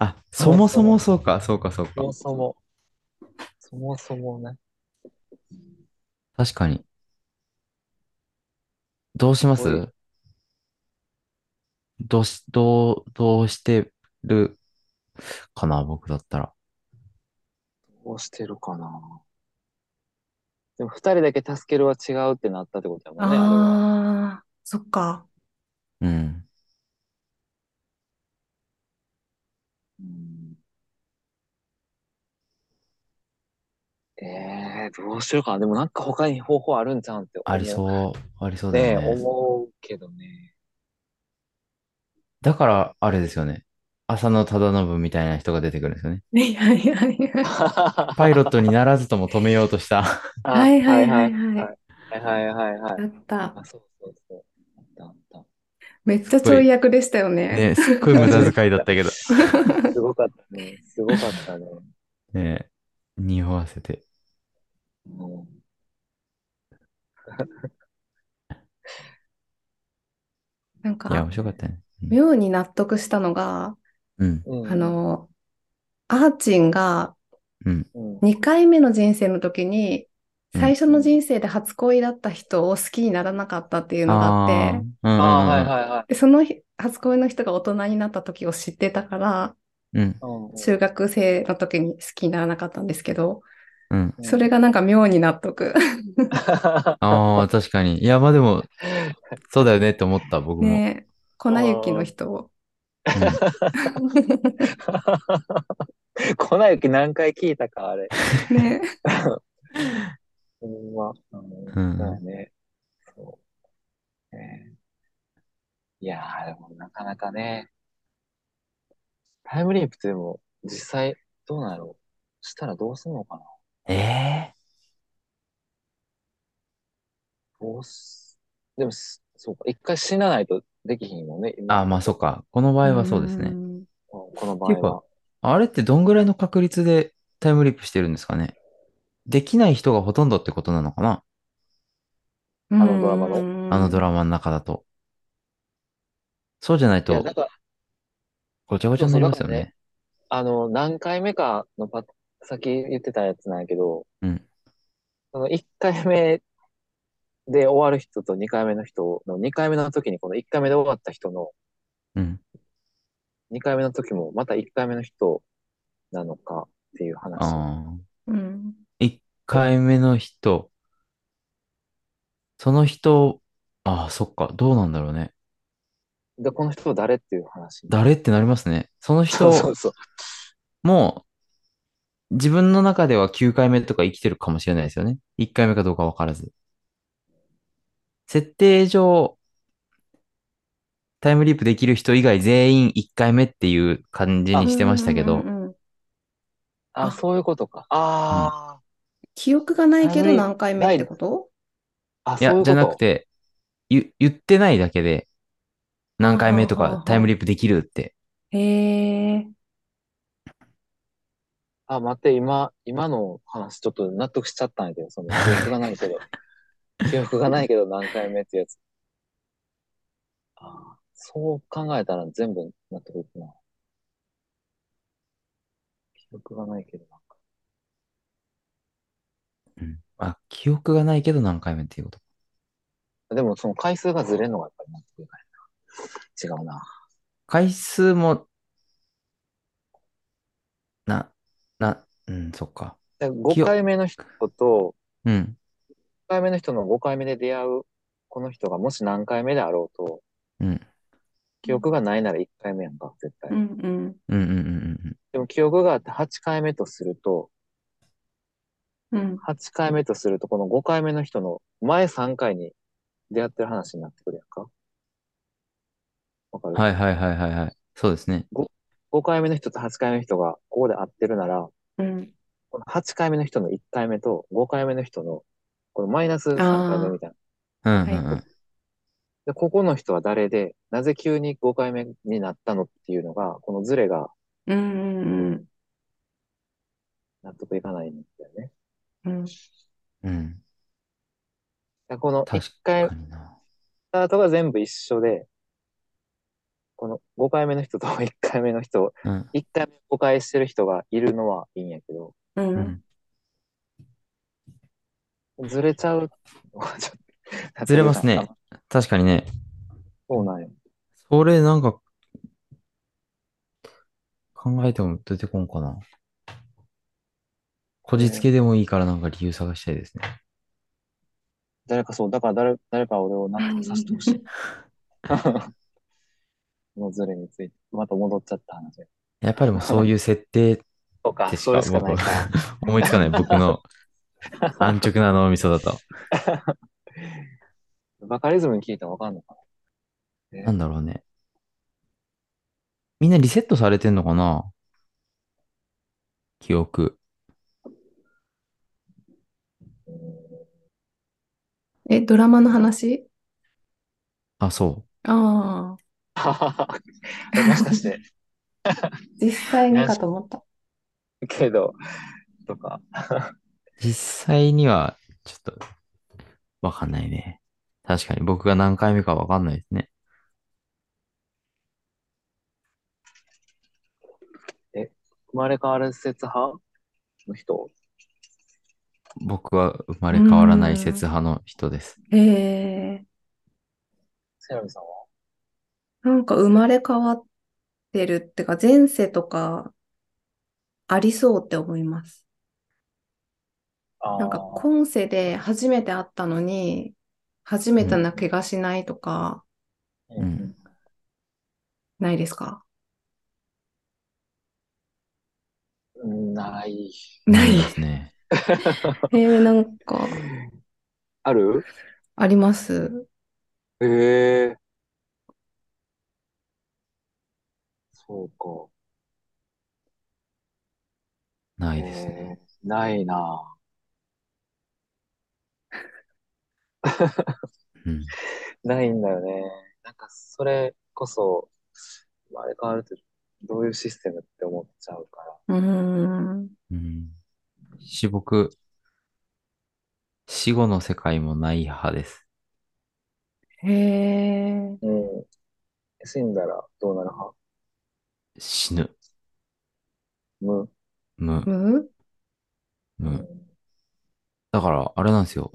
あ、そもそもそうか、そうか、そうかそ。もそも、そもそもね。確かに。どうします？どうし、どう、どうしてるかな、僕だったら。どうしてるかな。でも、二人だけ助けるは違うってなったってことやもんね、あ。ああ、そっか。うん。うんええどうしようかな。でもなんか他に方法あるんちゃうんって思う。ありそう、ありそうだねよね。思うけどね。だから、あれですよね。浅野忠信みたいな人が出てくるんですよね。いやいやいや。パイロットにならずとも止めようとした。はいはいはいはい。はいはいはいはい。あった。あ、そうそうそう。あったあった。めっちゃちょい役でしたよね。ね、すっごい無駄遣いだったけど。すごかったね。すごかったね。ね、匂わせて。うんなんいや、か面、白かったね。妙に納得したのが、うん、うん。あ、の、アーチンがうん、うん。2回目の人生の時に、うん。最初の人生で初恋だった人を好きにならなかったっていうのがあって、その日初恋の人が大人になった時を知ってたから、うん、うん。中学生の時に好きにならなかったんですけど、うん。それがなんか妙に納得。ああ、確かに。いや、まあでも、そうだよねって思った、僕も。ね粉雪の人を。粉雪何回聞いたか、あれ。ね。ほんま。うん。そうやね。そいやー、でもなかなかね、タイムリープってでも、実際どうなろうしたらどうすんのかな？ええどうす、でもす、そうか、一回死なないとできひんもんね。今あ、まあそっか。この場合はそうですね。んこの場っていうか合は。あれってどんぐらいの確率でタイムリープしてるんですかね？できない人がほとんどってことなのかな？あのドラマのあのドラマの中だと。そうじゃないとごちゃごちゃになりますよそうそうだからね。あの、何回目かのパ、さっき言ってたやつなんやけど、うん。その1回目で終わる人と2回目の人の2回目の時にこの1回目で終わった人のうん。2回目の時もまた1回目の人なのかっていう話。ああ。うん。1回目の人。その人、ああ、そっか。どうなんだろうね。で、この人誰っていう話。誰ってなりますね。その人そうそうそう。も、自分の中では9回目とか生きてるかもしれないですよね。1回目かどうかわからず。設定上、タイムリープできる人以外全員1回目っていう感じにしてましたけどうんう、んうんうんあ、あそういうことか。あ記憶がないけどはい何回目ってこと？あ、あ、いや、そういうこと。じゃなくて、言、言ってないだけで、何回目とかタイムリープできるって。へえ。あ、待って、今、今の話ちょっと納得しちゃったんやけど、その記憶がないけど、記憶がないけど何回目ってやつ。あそう考えたら全部納得いくな。記憶がないけどなんか。うん。あ、記憶がないけど何回目っていうこと？でもその回数がずれるのがやっぱり納得いかないな。違うな。回数も、な、な、うん、そっか。で5回目の人と、うん、5回目の人の5回目で出会うこの人がもし何回目であろうと、うん、記憶がないなら1回目やんか、絶対。うんうん。うん、うん、うん、でも記憶があって8回目とすると、うん。8回目とすると、この5回目の人の前3回に出会ってる話になってくるやんか。わかる、うん。はいはいはいはいはい。そうですね。?5 回目の人と8回目の人がここで会ってるなら、うん。この8回目の人の1回目と5回目の人の、このマイナス3回目みたいな。うん、うん、はうん。で、ここの人は誰で、なぜ急に5回目になったのっていうのが、このズレがうんうん納得いかないんだよね。うん。うん。でこの1確回。スタートが全部一緒で、この5回目の人と1回目の人、うん、1回目誤解してる人がいるのはいいんやけど、う。うんん。ずれちゃう。ずれますね。確かにね。そうなんよ。それなんか、考えても出てこんかな。こじつけでもいいからなんか理由探したいですね。誰かそう、だから誰、誰か俺を納得させてほしい。このズレについて。また戻っちゃった話。やっぱりもうそういう設定そうか、それしかないか。思いつかない。僕の安直な脳みそだと。バカリズムに聞いたらわかんのかな？なんだろうね。みんなリセットされてんのかな？記憶。え、ドラマの話？あ、そああ、もしかして、実際にかと思った。けど、とか。う。実際には、ちょっと、わかんないね。確かに僕が何回目かわかんないですね。生まれ変わる説派の人？僕は生まれ変わらない説派の人です。へえ。セラミさんは？なんか生まれ変わってるってか、前世とかありそうって思います。あなんかー今世で初めて会ったのに、初めてな気がしないとか、うんないですか？うんない。ないですね。えー、なんか、ある？あります。ええそうか。ないですね。えーないなうん。ないんだよね。なんか、それこそ、生まれ変わると、どういうシステムって思っちゃうから。うーん。うん。し、僕、死後の世界もない派です。へえ。うん。死んだらどうなる派？死ぬ。無。無、む？無。だから、あれなんですよ。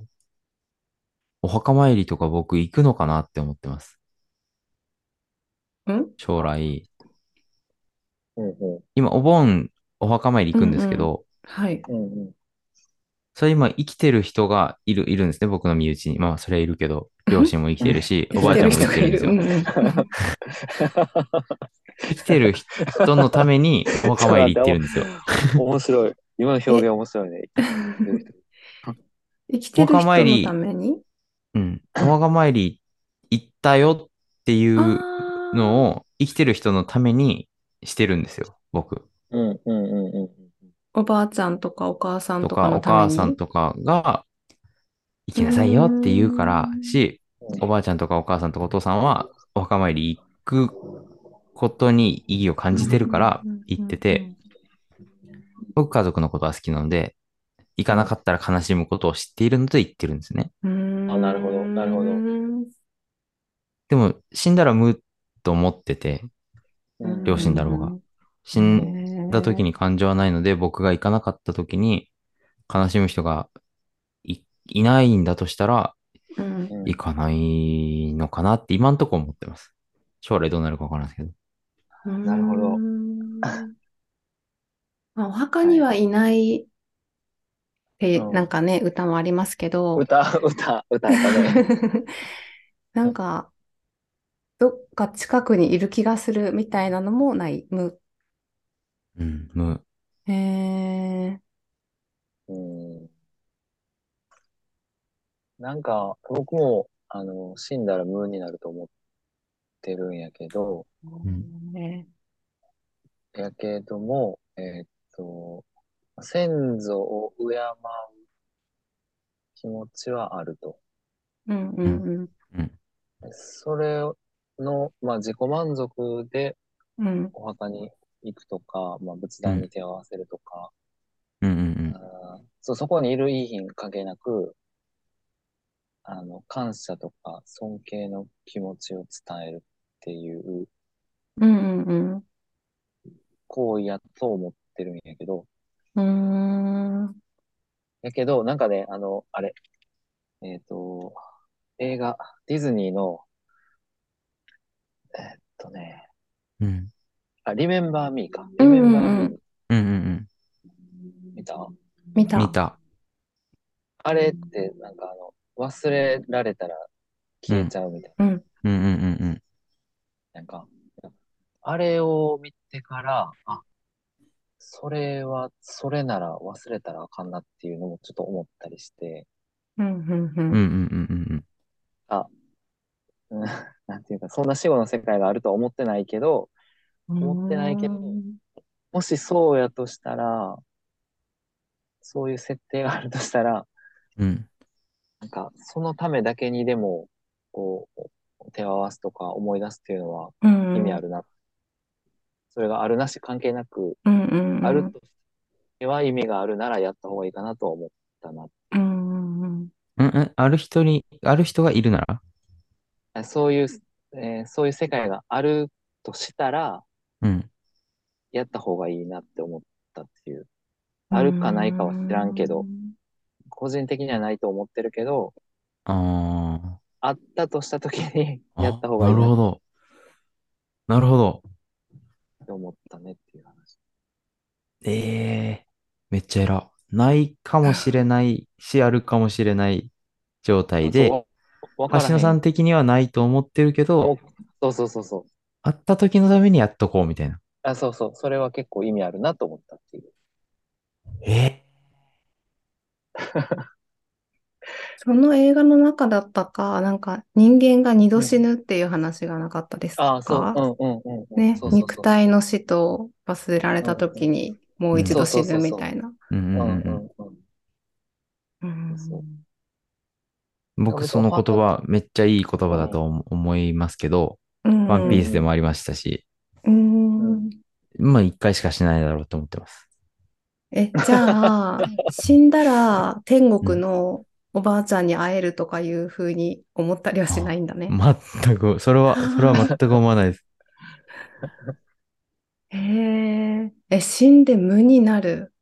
お墓参りとか僕行くのかなって思ってます。ん？将来。うんう今、お盆、お墓参り行くんですけど、はい。ん。うんうん。それ今生きてる人がいる、いるんですね、僕の身内に。まあ、それはいるけど、両親も生きてるし、おばあちゃんも生きてるんですよ。生きてる人のためにお墓参り行ってるんですよ。面白い。今の表現面白いね。生きてる人のために？うん。お墓参り行ったよっていうのを生きてる人のためにしてるんですよ、僕。うんうんうんうん。おばあちゃんとかお母さんとか、お母さんとかが、行きなさいよって言うからうんし、おばあちゃんとかお母さんとかお父さんはお墓参り行くことに意義を感じてるから行ってて、僕家族のことは好きなので、行かなかったら悲しむことを知っているので行ってるんですね。うん。あなるほどなるほどうんでも死んだら無と思ってて、うん両親だろうが。死んだ時に感情はないので、僕が行かなかった時に悲しむ人がいいないんだとしたら、行かないのかなって今んとこ思ってます。将来どうなるかわからないですけど。なるほどうん まあお墓にはいないって、うんなんかね、歌もありますけど、歌、歌、歌やったね。なんか、どっか近くにいる気がするみたいなのもない？む。うん、無。へえ。うん。なんか、僕も、あの、死んだら無になると思ってるんやけど、ねやけども、えーっと、先祖を敬う気持ちはあると。うんうんうん。それの、まあ、自己満足でうん。うんお墓に行くとか、まあ、仏壇に手を合わせるとか、うんそう、そこにいるいい品関係なく、あの、感謝とか尊敬の気持ちを伝えるっていううんうん行為やと思ってるんやけど、うん。うーん。やけど、なんかね、あの、あれ、えっ、と、映画、ディズニーの、えっとね、うん。うん。あ、リメンバーミーか。うんうんうんリメンバーミーうんうん見た？見た。うん。見た。あれって、なんかあの、忘れられたら消えちゃうみたいな。うん。うんうんうんうん。なんか、あれを見てから、あ、それは、それなら忘れたらあかんなっていうのもちょっと思ったりして、うんうんうんうんうんうんうん なんていうか、そんな死後の世界があるとは思ってないけど、うん。思ってないけどもしそうやとしたら、そういう設定があるとしたら、うん。うん。なんか、そのためだけにでも、こう、手を合わすとか思い出すっていうのはうん意味あるな。それがあるなし関係なく、うんうんうん。あるとしては意味があるならやった方がいいかなとは思ったな。うんうんうん。うんうん。ある人に、ある人がいるなら？あそういう、えーそういう世界があるとしたら、うん。やった方がいいなって思ったっていう。あるかないかは知らんけど、個人的にはないと思ってるけど、ああったとした時にあ。やった方がいいなるほど。なるほど。て思ったねっていう話。ええめっちゃ偉。ないかもしれないし、あるかもしれない状態で、橋野さん的にはないと思ってるけど、そうそうそうそう。あった時のためにやっとこうみたいな。あ、そうそう。それは結構意味あるなと思ったっていう。えその映画の中だったか、なんか人間が二度死ぬっていう話がなかったです。か？ね、そうそうそう。肉体の死と忘れられた時にもう一度死ぬみたいな。うんうんうんう。んうんうんうん。うん。そう僕その言葉めっちゃいい言葉だと思思いますけど、うん。ワンピースでもありましたし、うん。まあ一回しかしないだろうと思ってます。え、じゃあ、死んだら天国のおばあちゃんに会えるとかいうふうに思ったりはしないんだね。全く、それは、それは全く思わないです。へえ、え、死んで無になる？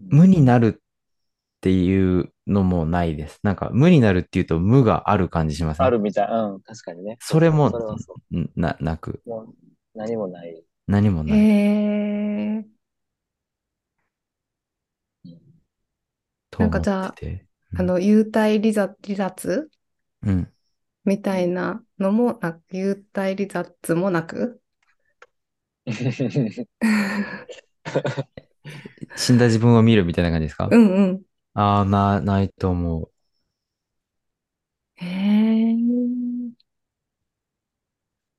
無になるっていうのもないです。なんか無になるっていうと無がある感じしますね。あるみたい。うん、確かにね。それもそれはそんな、なく、う。もう何もない。何もない。へえ、と思っなんかじゃあてて。あの、幽体離脱、離脱うん。みたいなのもなく、幽体離脱もなく？死んだ自分を見るみたいな感じですか、うんうん。ああ、な、ないと思う。へえ、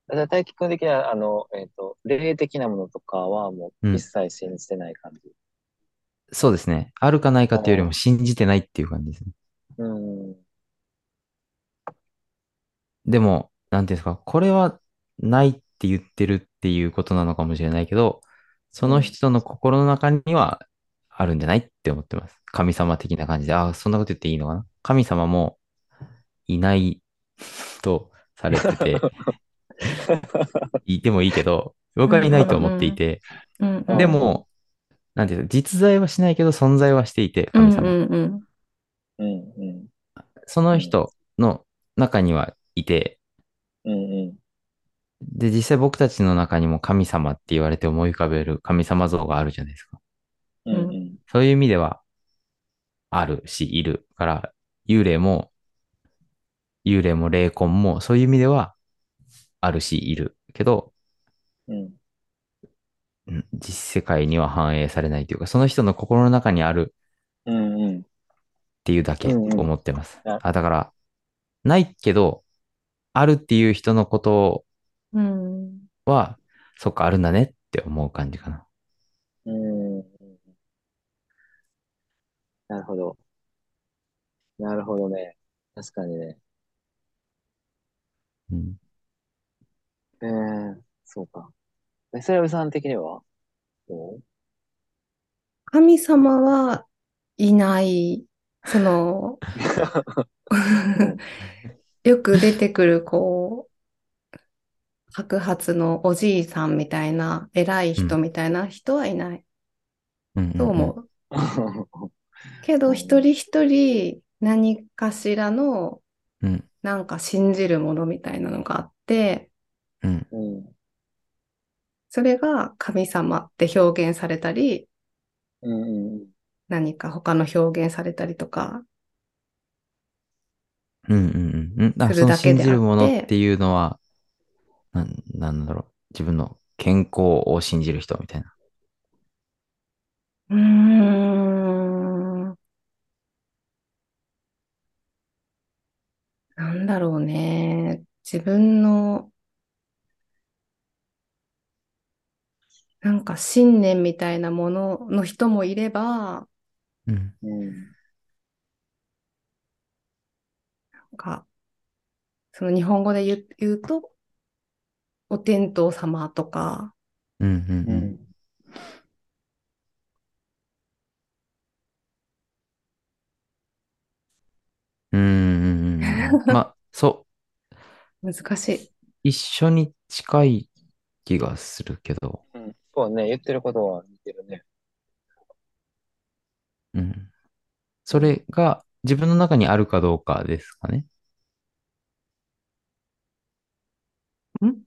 だから大輝くん的には、あの、えっと、霊的なものとかはもううん一切信じてない感じ。そうですね。あるかないかっていうよりも信じてないっていう感じですね。うん。でも、なんていうんですか、これはないって言ってるっていうことなのかもしれないけど、その人の心の中にはあるんじゃないって思ってます。神様的な感じで、ああ、そんなこと言っていいのかな神様もいないとされてて、いてもいいけど、僕はいないと思っていて、うんうん。でも、なんていうの、実在はしないけど存在はしていて、うん神様。うんうん。うんうん。その人の中にはいて、うんうん。で、実際僕たちの中にも神様って言われて思い浮かべる神様像があるじゃないですか。うんうん。そういう意味では、あるし、いるから、幽霊も、幽霊も霊魂も、そういう意味では、あるし、いる。けど、うんうん実世界には反映されないというか、その人の心の中にあるうんうん。っていうだけうんうん思ってます。ああ、だから、ないけど、あるっていう人のことうん。は、そっか、あるんだねって思う感じかな。うん。なるほど。なるほどね。確かにね。うん、ええそうか。え、セラビさん的にはどう？神様はいない。その、よく出てくる、こう、白髪のおじいさんみたいな、偉い人みたいな人はいないうんと思う？けど、一人一人何かしらの、うんなんか信じるものみたいなのがあって、うんうん。それが神様って表現されたり、うんうん何か他の表現されたりとか、うんうんうんうん。あすそのるだけであって信じるものっていうのは、なん、なんだろう。自分の健康を信じる人みたいな。うーん。なんだろうね。自分の、なんか信念みたいなものの人もいれば、うん。うん。なんか、その日本語で言う、言うと、お天道様とか、うんうんううん。ん。うんうんうんうん。まあ、そう。難しい。一緒に近い気がするけど。うんそうね、言ってることは似てるね。うん。それが自分の中にあるかどうかですかね。ん？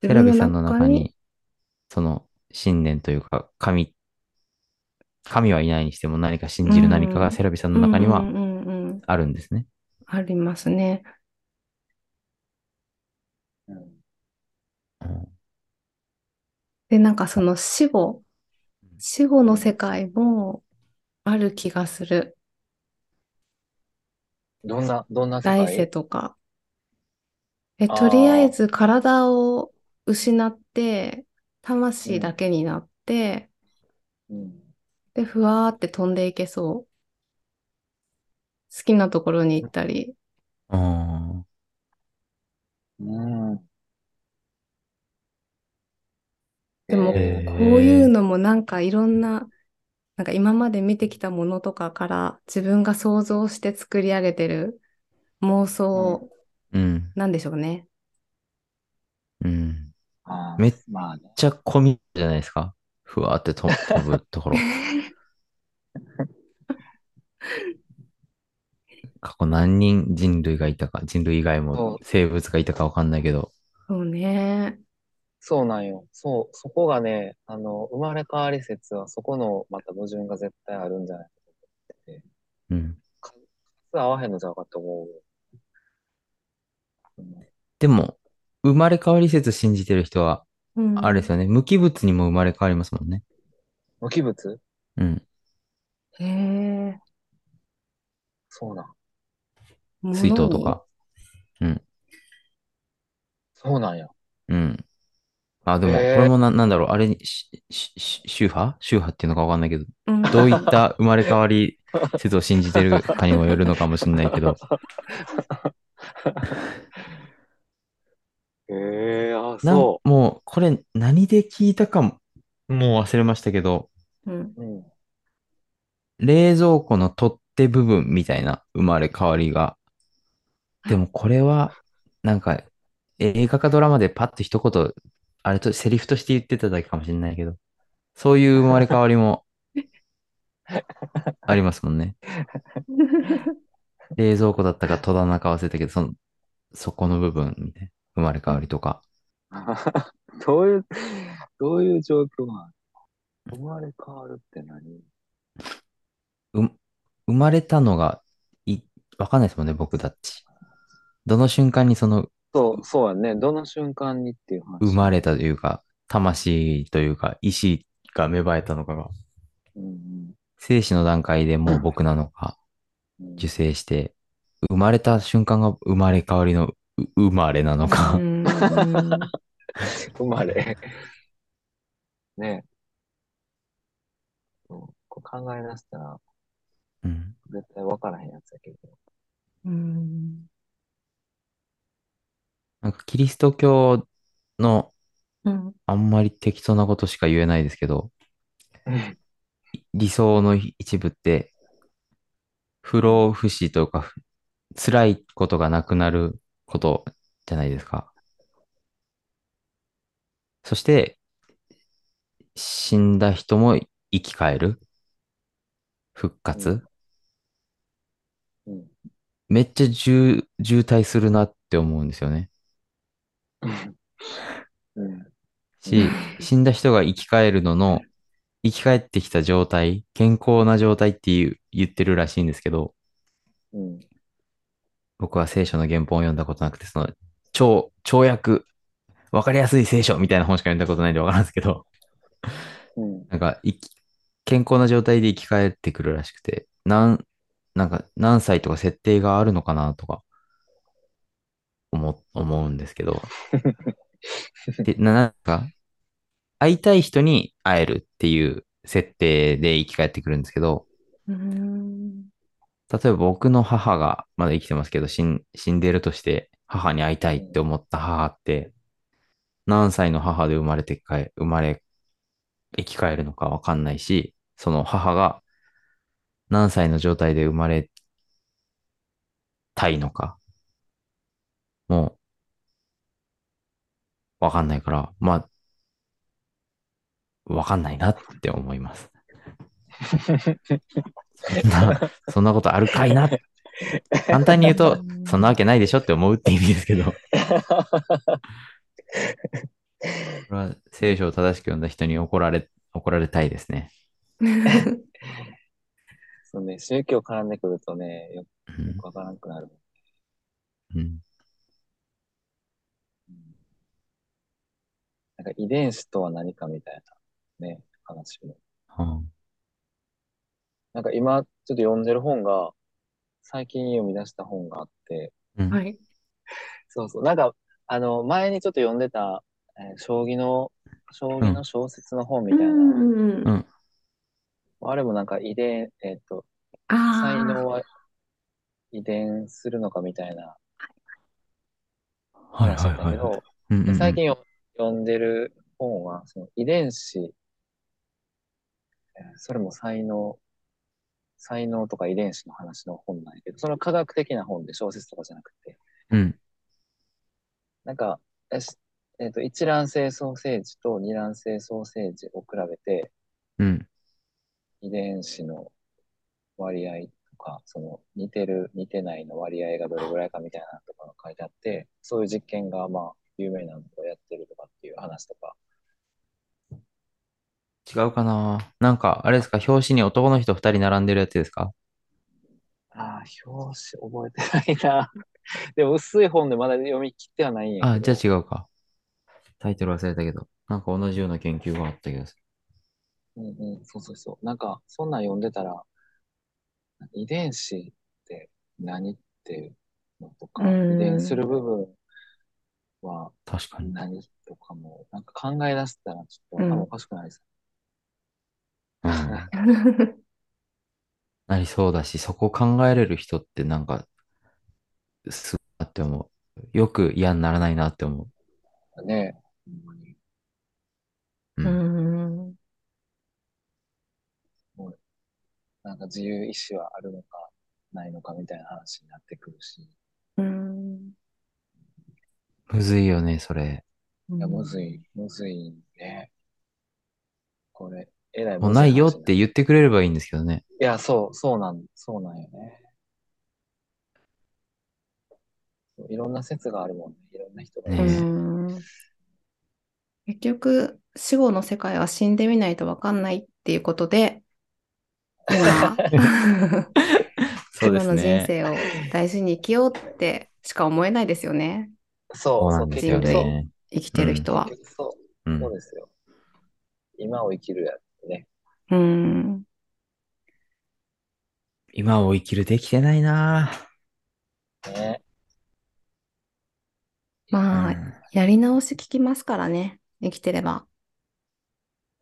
テラビさんの中に、その信念というか、神、神はいないにしても何か信じる何かがセラビさんの中にはあるんですね。ありますね。うん。うんで、なんかその死後、死後の世界もある気がする。どんな、どんな世来世界とか。え、あとりあえーず体を失って、魂だけになって、うん。で、ふわーって飛んでいけそう。好きなところに行ったり。あうん。でも、えーこういうのもなんかいろんな、なんか今まで見てきたものとかから自分が想像して作り上げてる妄想ーうん。なんでしょうね。うん。めっちゃ込みじゃないですか？ふわーってと飛ぶところ。過去何人人類がいたか、人類以外も生物がいたかわかんないけど。そうね。そうなんよ。そう、そこがね、あの、生まれ変わり説は、そこのまた矛盾が絶対あるんじゃないかと思ってて、うん。数合わへんのちゃうかと思う。うんでも、生まれ変わり説信じてる人は、うん。あれですよね。無機物にも生まれ変わりますもんね。無機物？うん。へえ。そうなん。水筒と。か。うん。そうなんや。うん。あ、でも、これもな、なんだろう。あれに、し、し、し宗派？宗派っていうのかわかんないけど、うん。どういった生まれ変わり説を信じてるかにもよるのかもしれないけど、へえあ、なんそもう、これ何で聞いたかも、もう忘れましたけど。うん。冷蔵庫の取っ手部分みたいな生まれ変わりが。でもこれは、なんか、映画かドラマでパッと一言、あれとセリフとして言ってただけかもしれないけど、そういう生まれ変わりも ありますもんね。冷蔵庫だったか戸棚か忘れたけど、その、そこの部分みたいな生まれ変わりとか。どういう、どういう状況なの？生まれ変わるって何？う、生まれたのが、い、わかんないですもんね、僕たち。どの瞬間にその、そう、そうやね。どの瞬間にっていう話。生まれたというか、魂というか、意志が芽生えたのかが、うん生死の段階でもう僕なのか、受精して、生まれた瞬間が生まれ変わりのう生まれなのかう。ん。生まれ。ねえ。考え出したら、うん。絶対分からへんやつやけど。うん。なんかキリスト教のうん。あんまり適当なことしか言えないですけど、理想の一部って、不老不死というか、ふ辛いことがなくなることじゃないですか。そして、死んだ人も生き返る。復活。うん。めっちゃ渋渋滞するなって思うんですよね。うん。し、死んだ人が生き返るのの、生き返ってきた状態、健康な状態っていう言ってるらしいんですけど、うん。僕は聖書の原本を読んだことなくて、その、超、超訳、わかりやすい聖書みたいな本しか読んだことないんでわからんですけど、うん。なんか、生き健康な状態で生き返ってくるらしくて、なん、なんか、何歳とか設定があるのかなとか、思、思うんですけど、で、な、なんか、会いたい人に会えるっていう設定で生き返ってくるんですけど、うん。例えば僕の母がまだ生きてますけど、死ん死んでるとして母に会いたいって思った母って、何歳の母で生まれてかえ、生まれ、生き返るのかわかんないし、その母が何歳の状態で生まれたいのか、もう、わかんないから、まあ、わかんないなって思います。そんな、そんなことあるかいな？簡単に言うと、そんなわけないでしょって思うって意味ですけど、これは聖書を正しく読んだ人に怒られ、怒られたいですね。そうね、宗教絡んでくるとね、ようんくわからなくなる。うんなんか遺伝子とは何かみたいなね、話も。はなんか今ちょっと読んでる本が、最近読み出した本があって、うん。はい。そうそう。なんか、あの、前にちょっと読んでた、えー将棋の、将棋の小説の本みたいな、うんうんうんあれもなんか遺伝、えっ、と、ああ、才能は遺伝するのかみたいなはい話だはいはい。ったけど、うんうんうん最近よ読んでる本は、その遺伝子、えーそれも才能、才能とか遺伝子の話の本なんやけど、その科学的な本で小説とかじゃなくて、うん。なんか、えしえっ、と、一卵性ソーセージと二卵性ソーセージを比べて、うん。遺伝子の割合とか、その似てる、似てないの割合がどれぐらいかみたいなのとかが書いてあって、そういう実験がまあ有名なのをやってるとかっていう話とか。違うかななんか、あれですか？表紙に男の人二人並んでるやつですか？ああ、表紙覚えてないな。でも薄い本でまだ読み切ってはないんや。あ、じゃあ違うか。タイトル忘れたけど。なんか同じような研究があった気がすうんうん、そうそうそう。なんか、そんなん読んでたら、遺伝子って何っていうのとか、うん遺伝する部分はる。確かに。何とかも、なんか考え出したらちょっと頭おかしくないですうん。なりそうだし、そこ考えれる人ってなんか、すごいなって思う。よく嫌にならないなって思かね。ほんまにう。う。うんん。なんか自由意志はあるのかないのかみたいな話になってくるし。むずいよね、それ。や、むずい、むずいね。これ、えらいもうないよって言ってくれればいいんですけどね。いや、そう、そうなん、そうなんよね。いろんな説があるもんね。いろんな人が。ねうん結局、死後の世界は死んでみないとわかんないっていうことで、今、そうです 今の人ね。生を大事に生きようってしか思えないですよね。そう、そう、ですよ結局そう。ね。生きてる人は。そうですよ。今を生きるやつね。うん。今を生きるできてないなね。まあ、うんやり直し聞きますからね。生きてれば。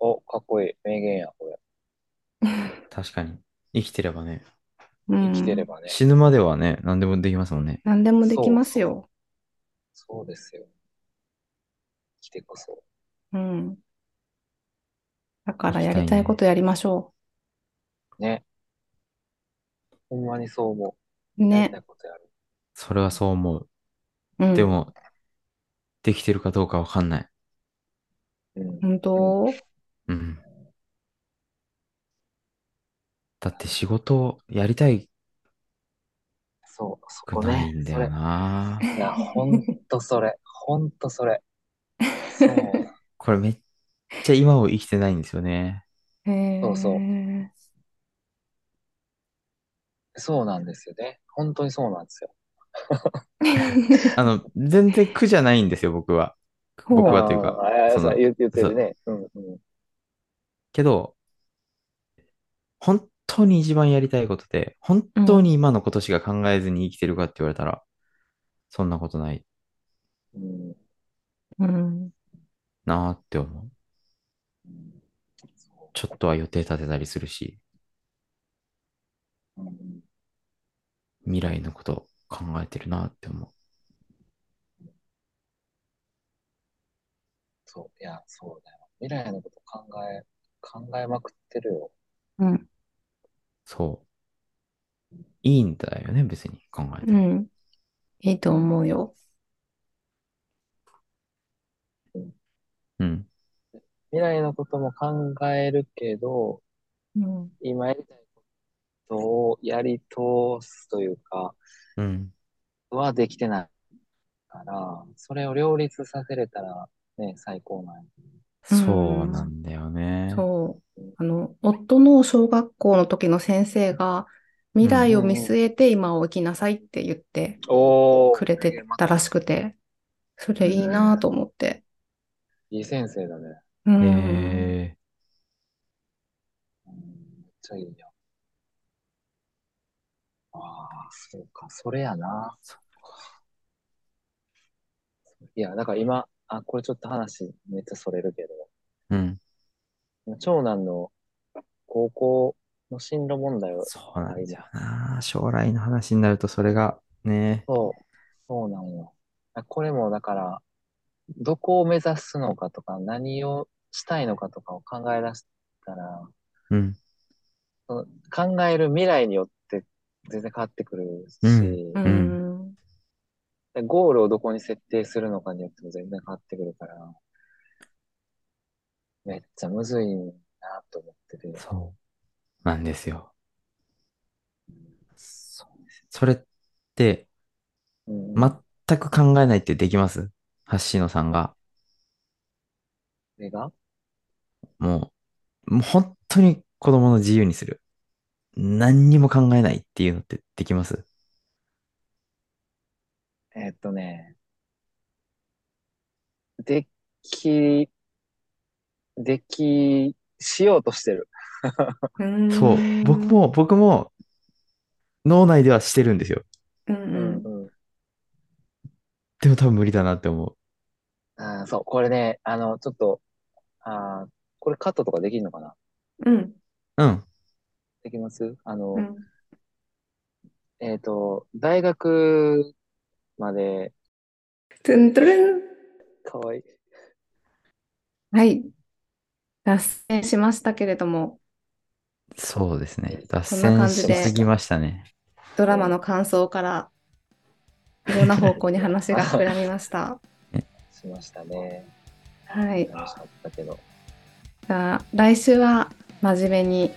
お、かっこいい。名言や、これ。確かに。生きてればね。うん生きてればね。死ぬまではね、何でもできますもんね。何でもできますよ。そうですよ。生きてこそ。うん。だからやりたいことやりましょね。ほんまにそう思う。う。やりねた。いことやる。それはそう思う。うん。でも、できてるかどうかわかんない。うん。本当？うん。だって仕事をやりたいそう、そくこね。ないんだよなそれ。いや、ほんとそれ。ほんとそれ。そう。これめっちゃ今を生きてないんですよね。へそうそうーそうなんですよね。本当にそうなんですよ。あの、全然苦じゃないんですよ、僕は。僕はというかそのそう言言ってるね。うんうん。けど、本当に一番やりたいことで、本当に今のことしか考えずに生きてるかって言われたら、そんなことないうんうん。なーって思う。ちょっとは予定立てたりするし、未来のこと考えてるなって思う。そう、いや、そうだよ。未来のこと考え、考えまくってるよ。うん。そう。いいんだよね、別に考えても。うん。いいと思うよ。うん。未来のことも考えるけど、うん。今やりたいことをやり通すというか、うん。はできてないから、それを両立させれたらね、最高なんやそうなんだよね。そう。あの、夫の小学校の時の先生が、未来を見据えて今を生きなさいって言っておくれてたらしくて、それいいなと思って。いい先生だね。うん。えうんめっちゃいいや。そうか、それやな。そいや、だから今、あ、これちょっと話めっちゃそれるけど、うん。長男の高校の進路問題を、そうなんだよな。将来の話になるとそれがね、そう、そうなんよ。あこれもだから、どこを目指すのかとか、何をしたいのかとかを考え出したら、うん。その考える未来によって全然変わってくるし、うんうん。でゴールをどこに設定するのかによっても全然変わってくるから、めっちゃむずいなと思ってて。そう。なんですよ。そうですそれって、うん、全く考えないってできます？橋野さんが。それが？もう、もう本当に子供の自由にする。何にも考えないっていうのってできます？えーっとね、でき、でき、しようとしてる。そう。僕。も、僕も、脳内ではしてるんですよ。うんううん。ん。でも多分無理だなって思う。あーそう、これね、あの、ちょっと、あーこれカットとかできるのかな？うん。うん。できます？あの、うん。えーっと、大学まで、トゥントゥルン。かわいい。はい。脱線しましたけれども、そうですね。脱線しじですぎましたね。ドラマの感想からいろんな方向に話が膨らみました。しましたね。はい。楽しかったけど。じゃあ、来週は真面目に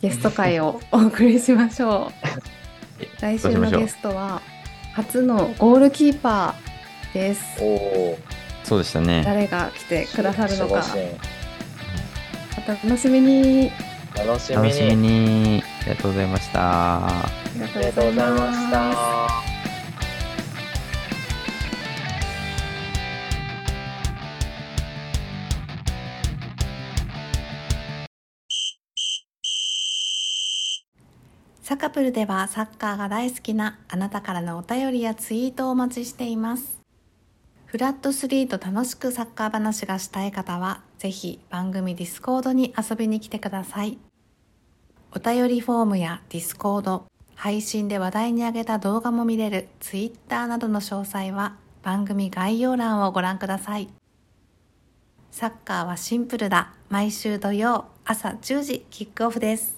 ゲスト会をお送りしましょう。来週のゲストは初のゴールキーパーです。そうでしたね。誰が来てくださるのか守護、神お楽しみに。楽しみ楽しみに。に。ありがとうございました。ありがとうございました。サカプルではサッカーが大好きなあなたからのお便りやツイートをお待ちしています。フラット3と楽しくサッカー話がしたい方は、ぜひ番組ディスコードに遊びに来てください。お便りフォームやディスコード、配信で話題に上げた動画も見れるツイッターなどの詳細は番組概要欄をご覧ください。サッカーはシンプルだ。毎週土曜朝10時キックオフです。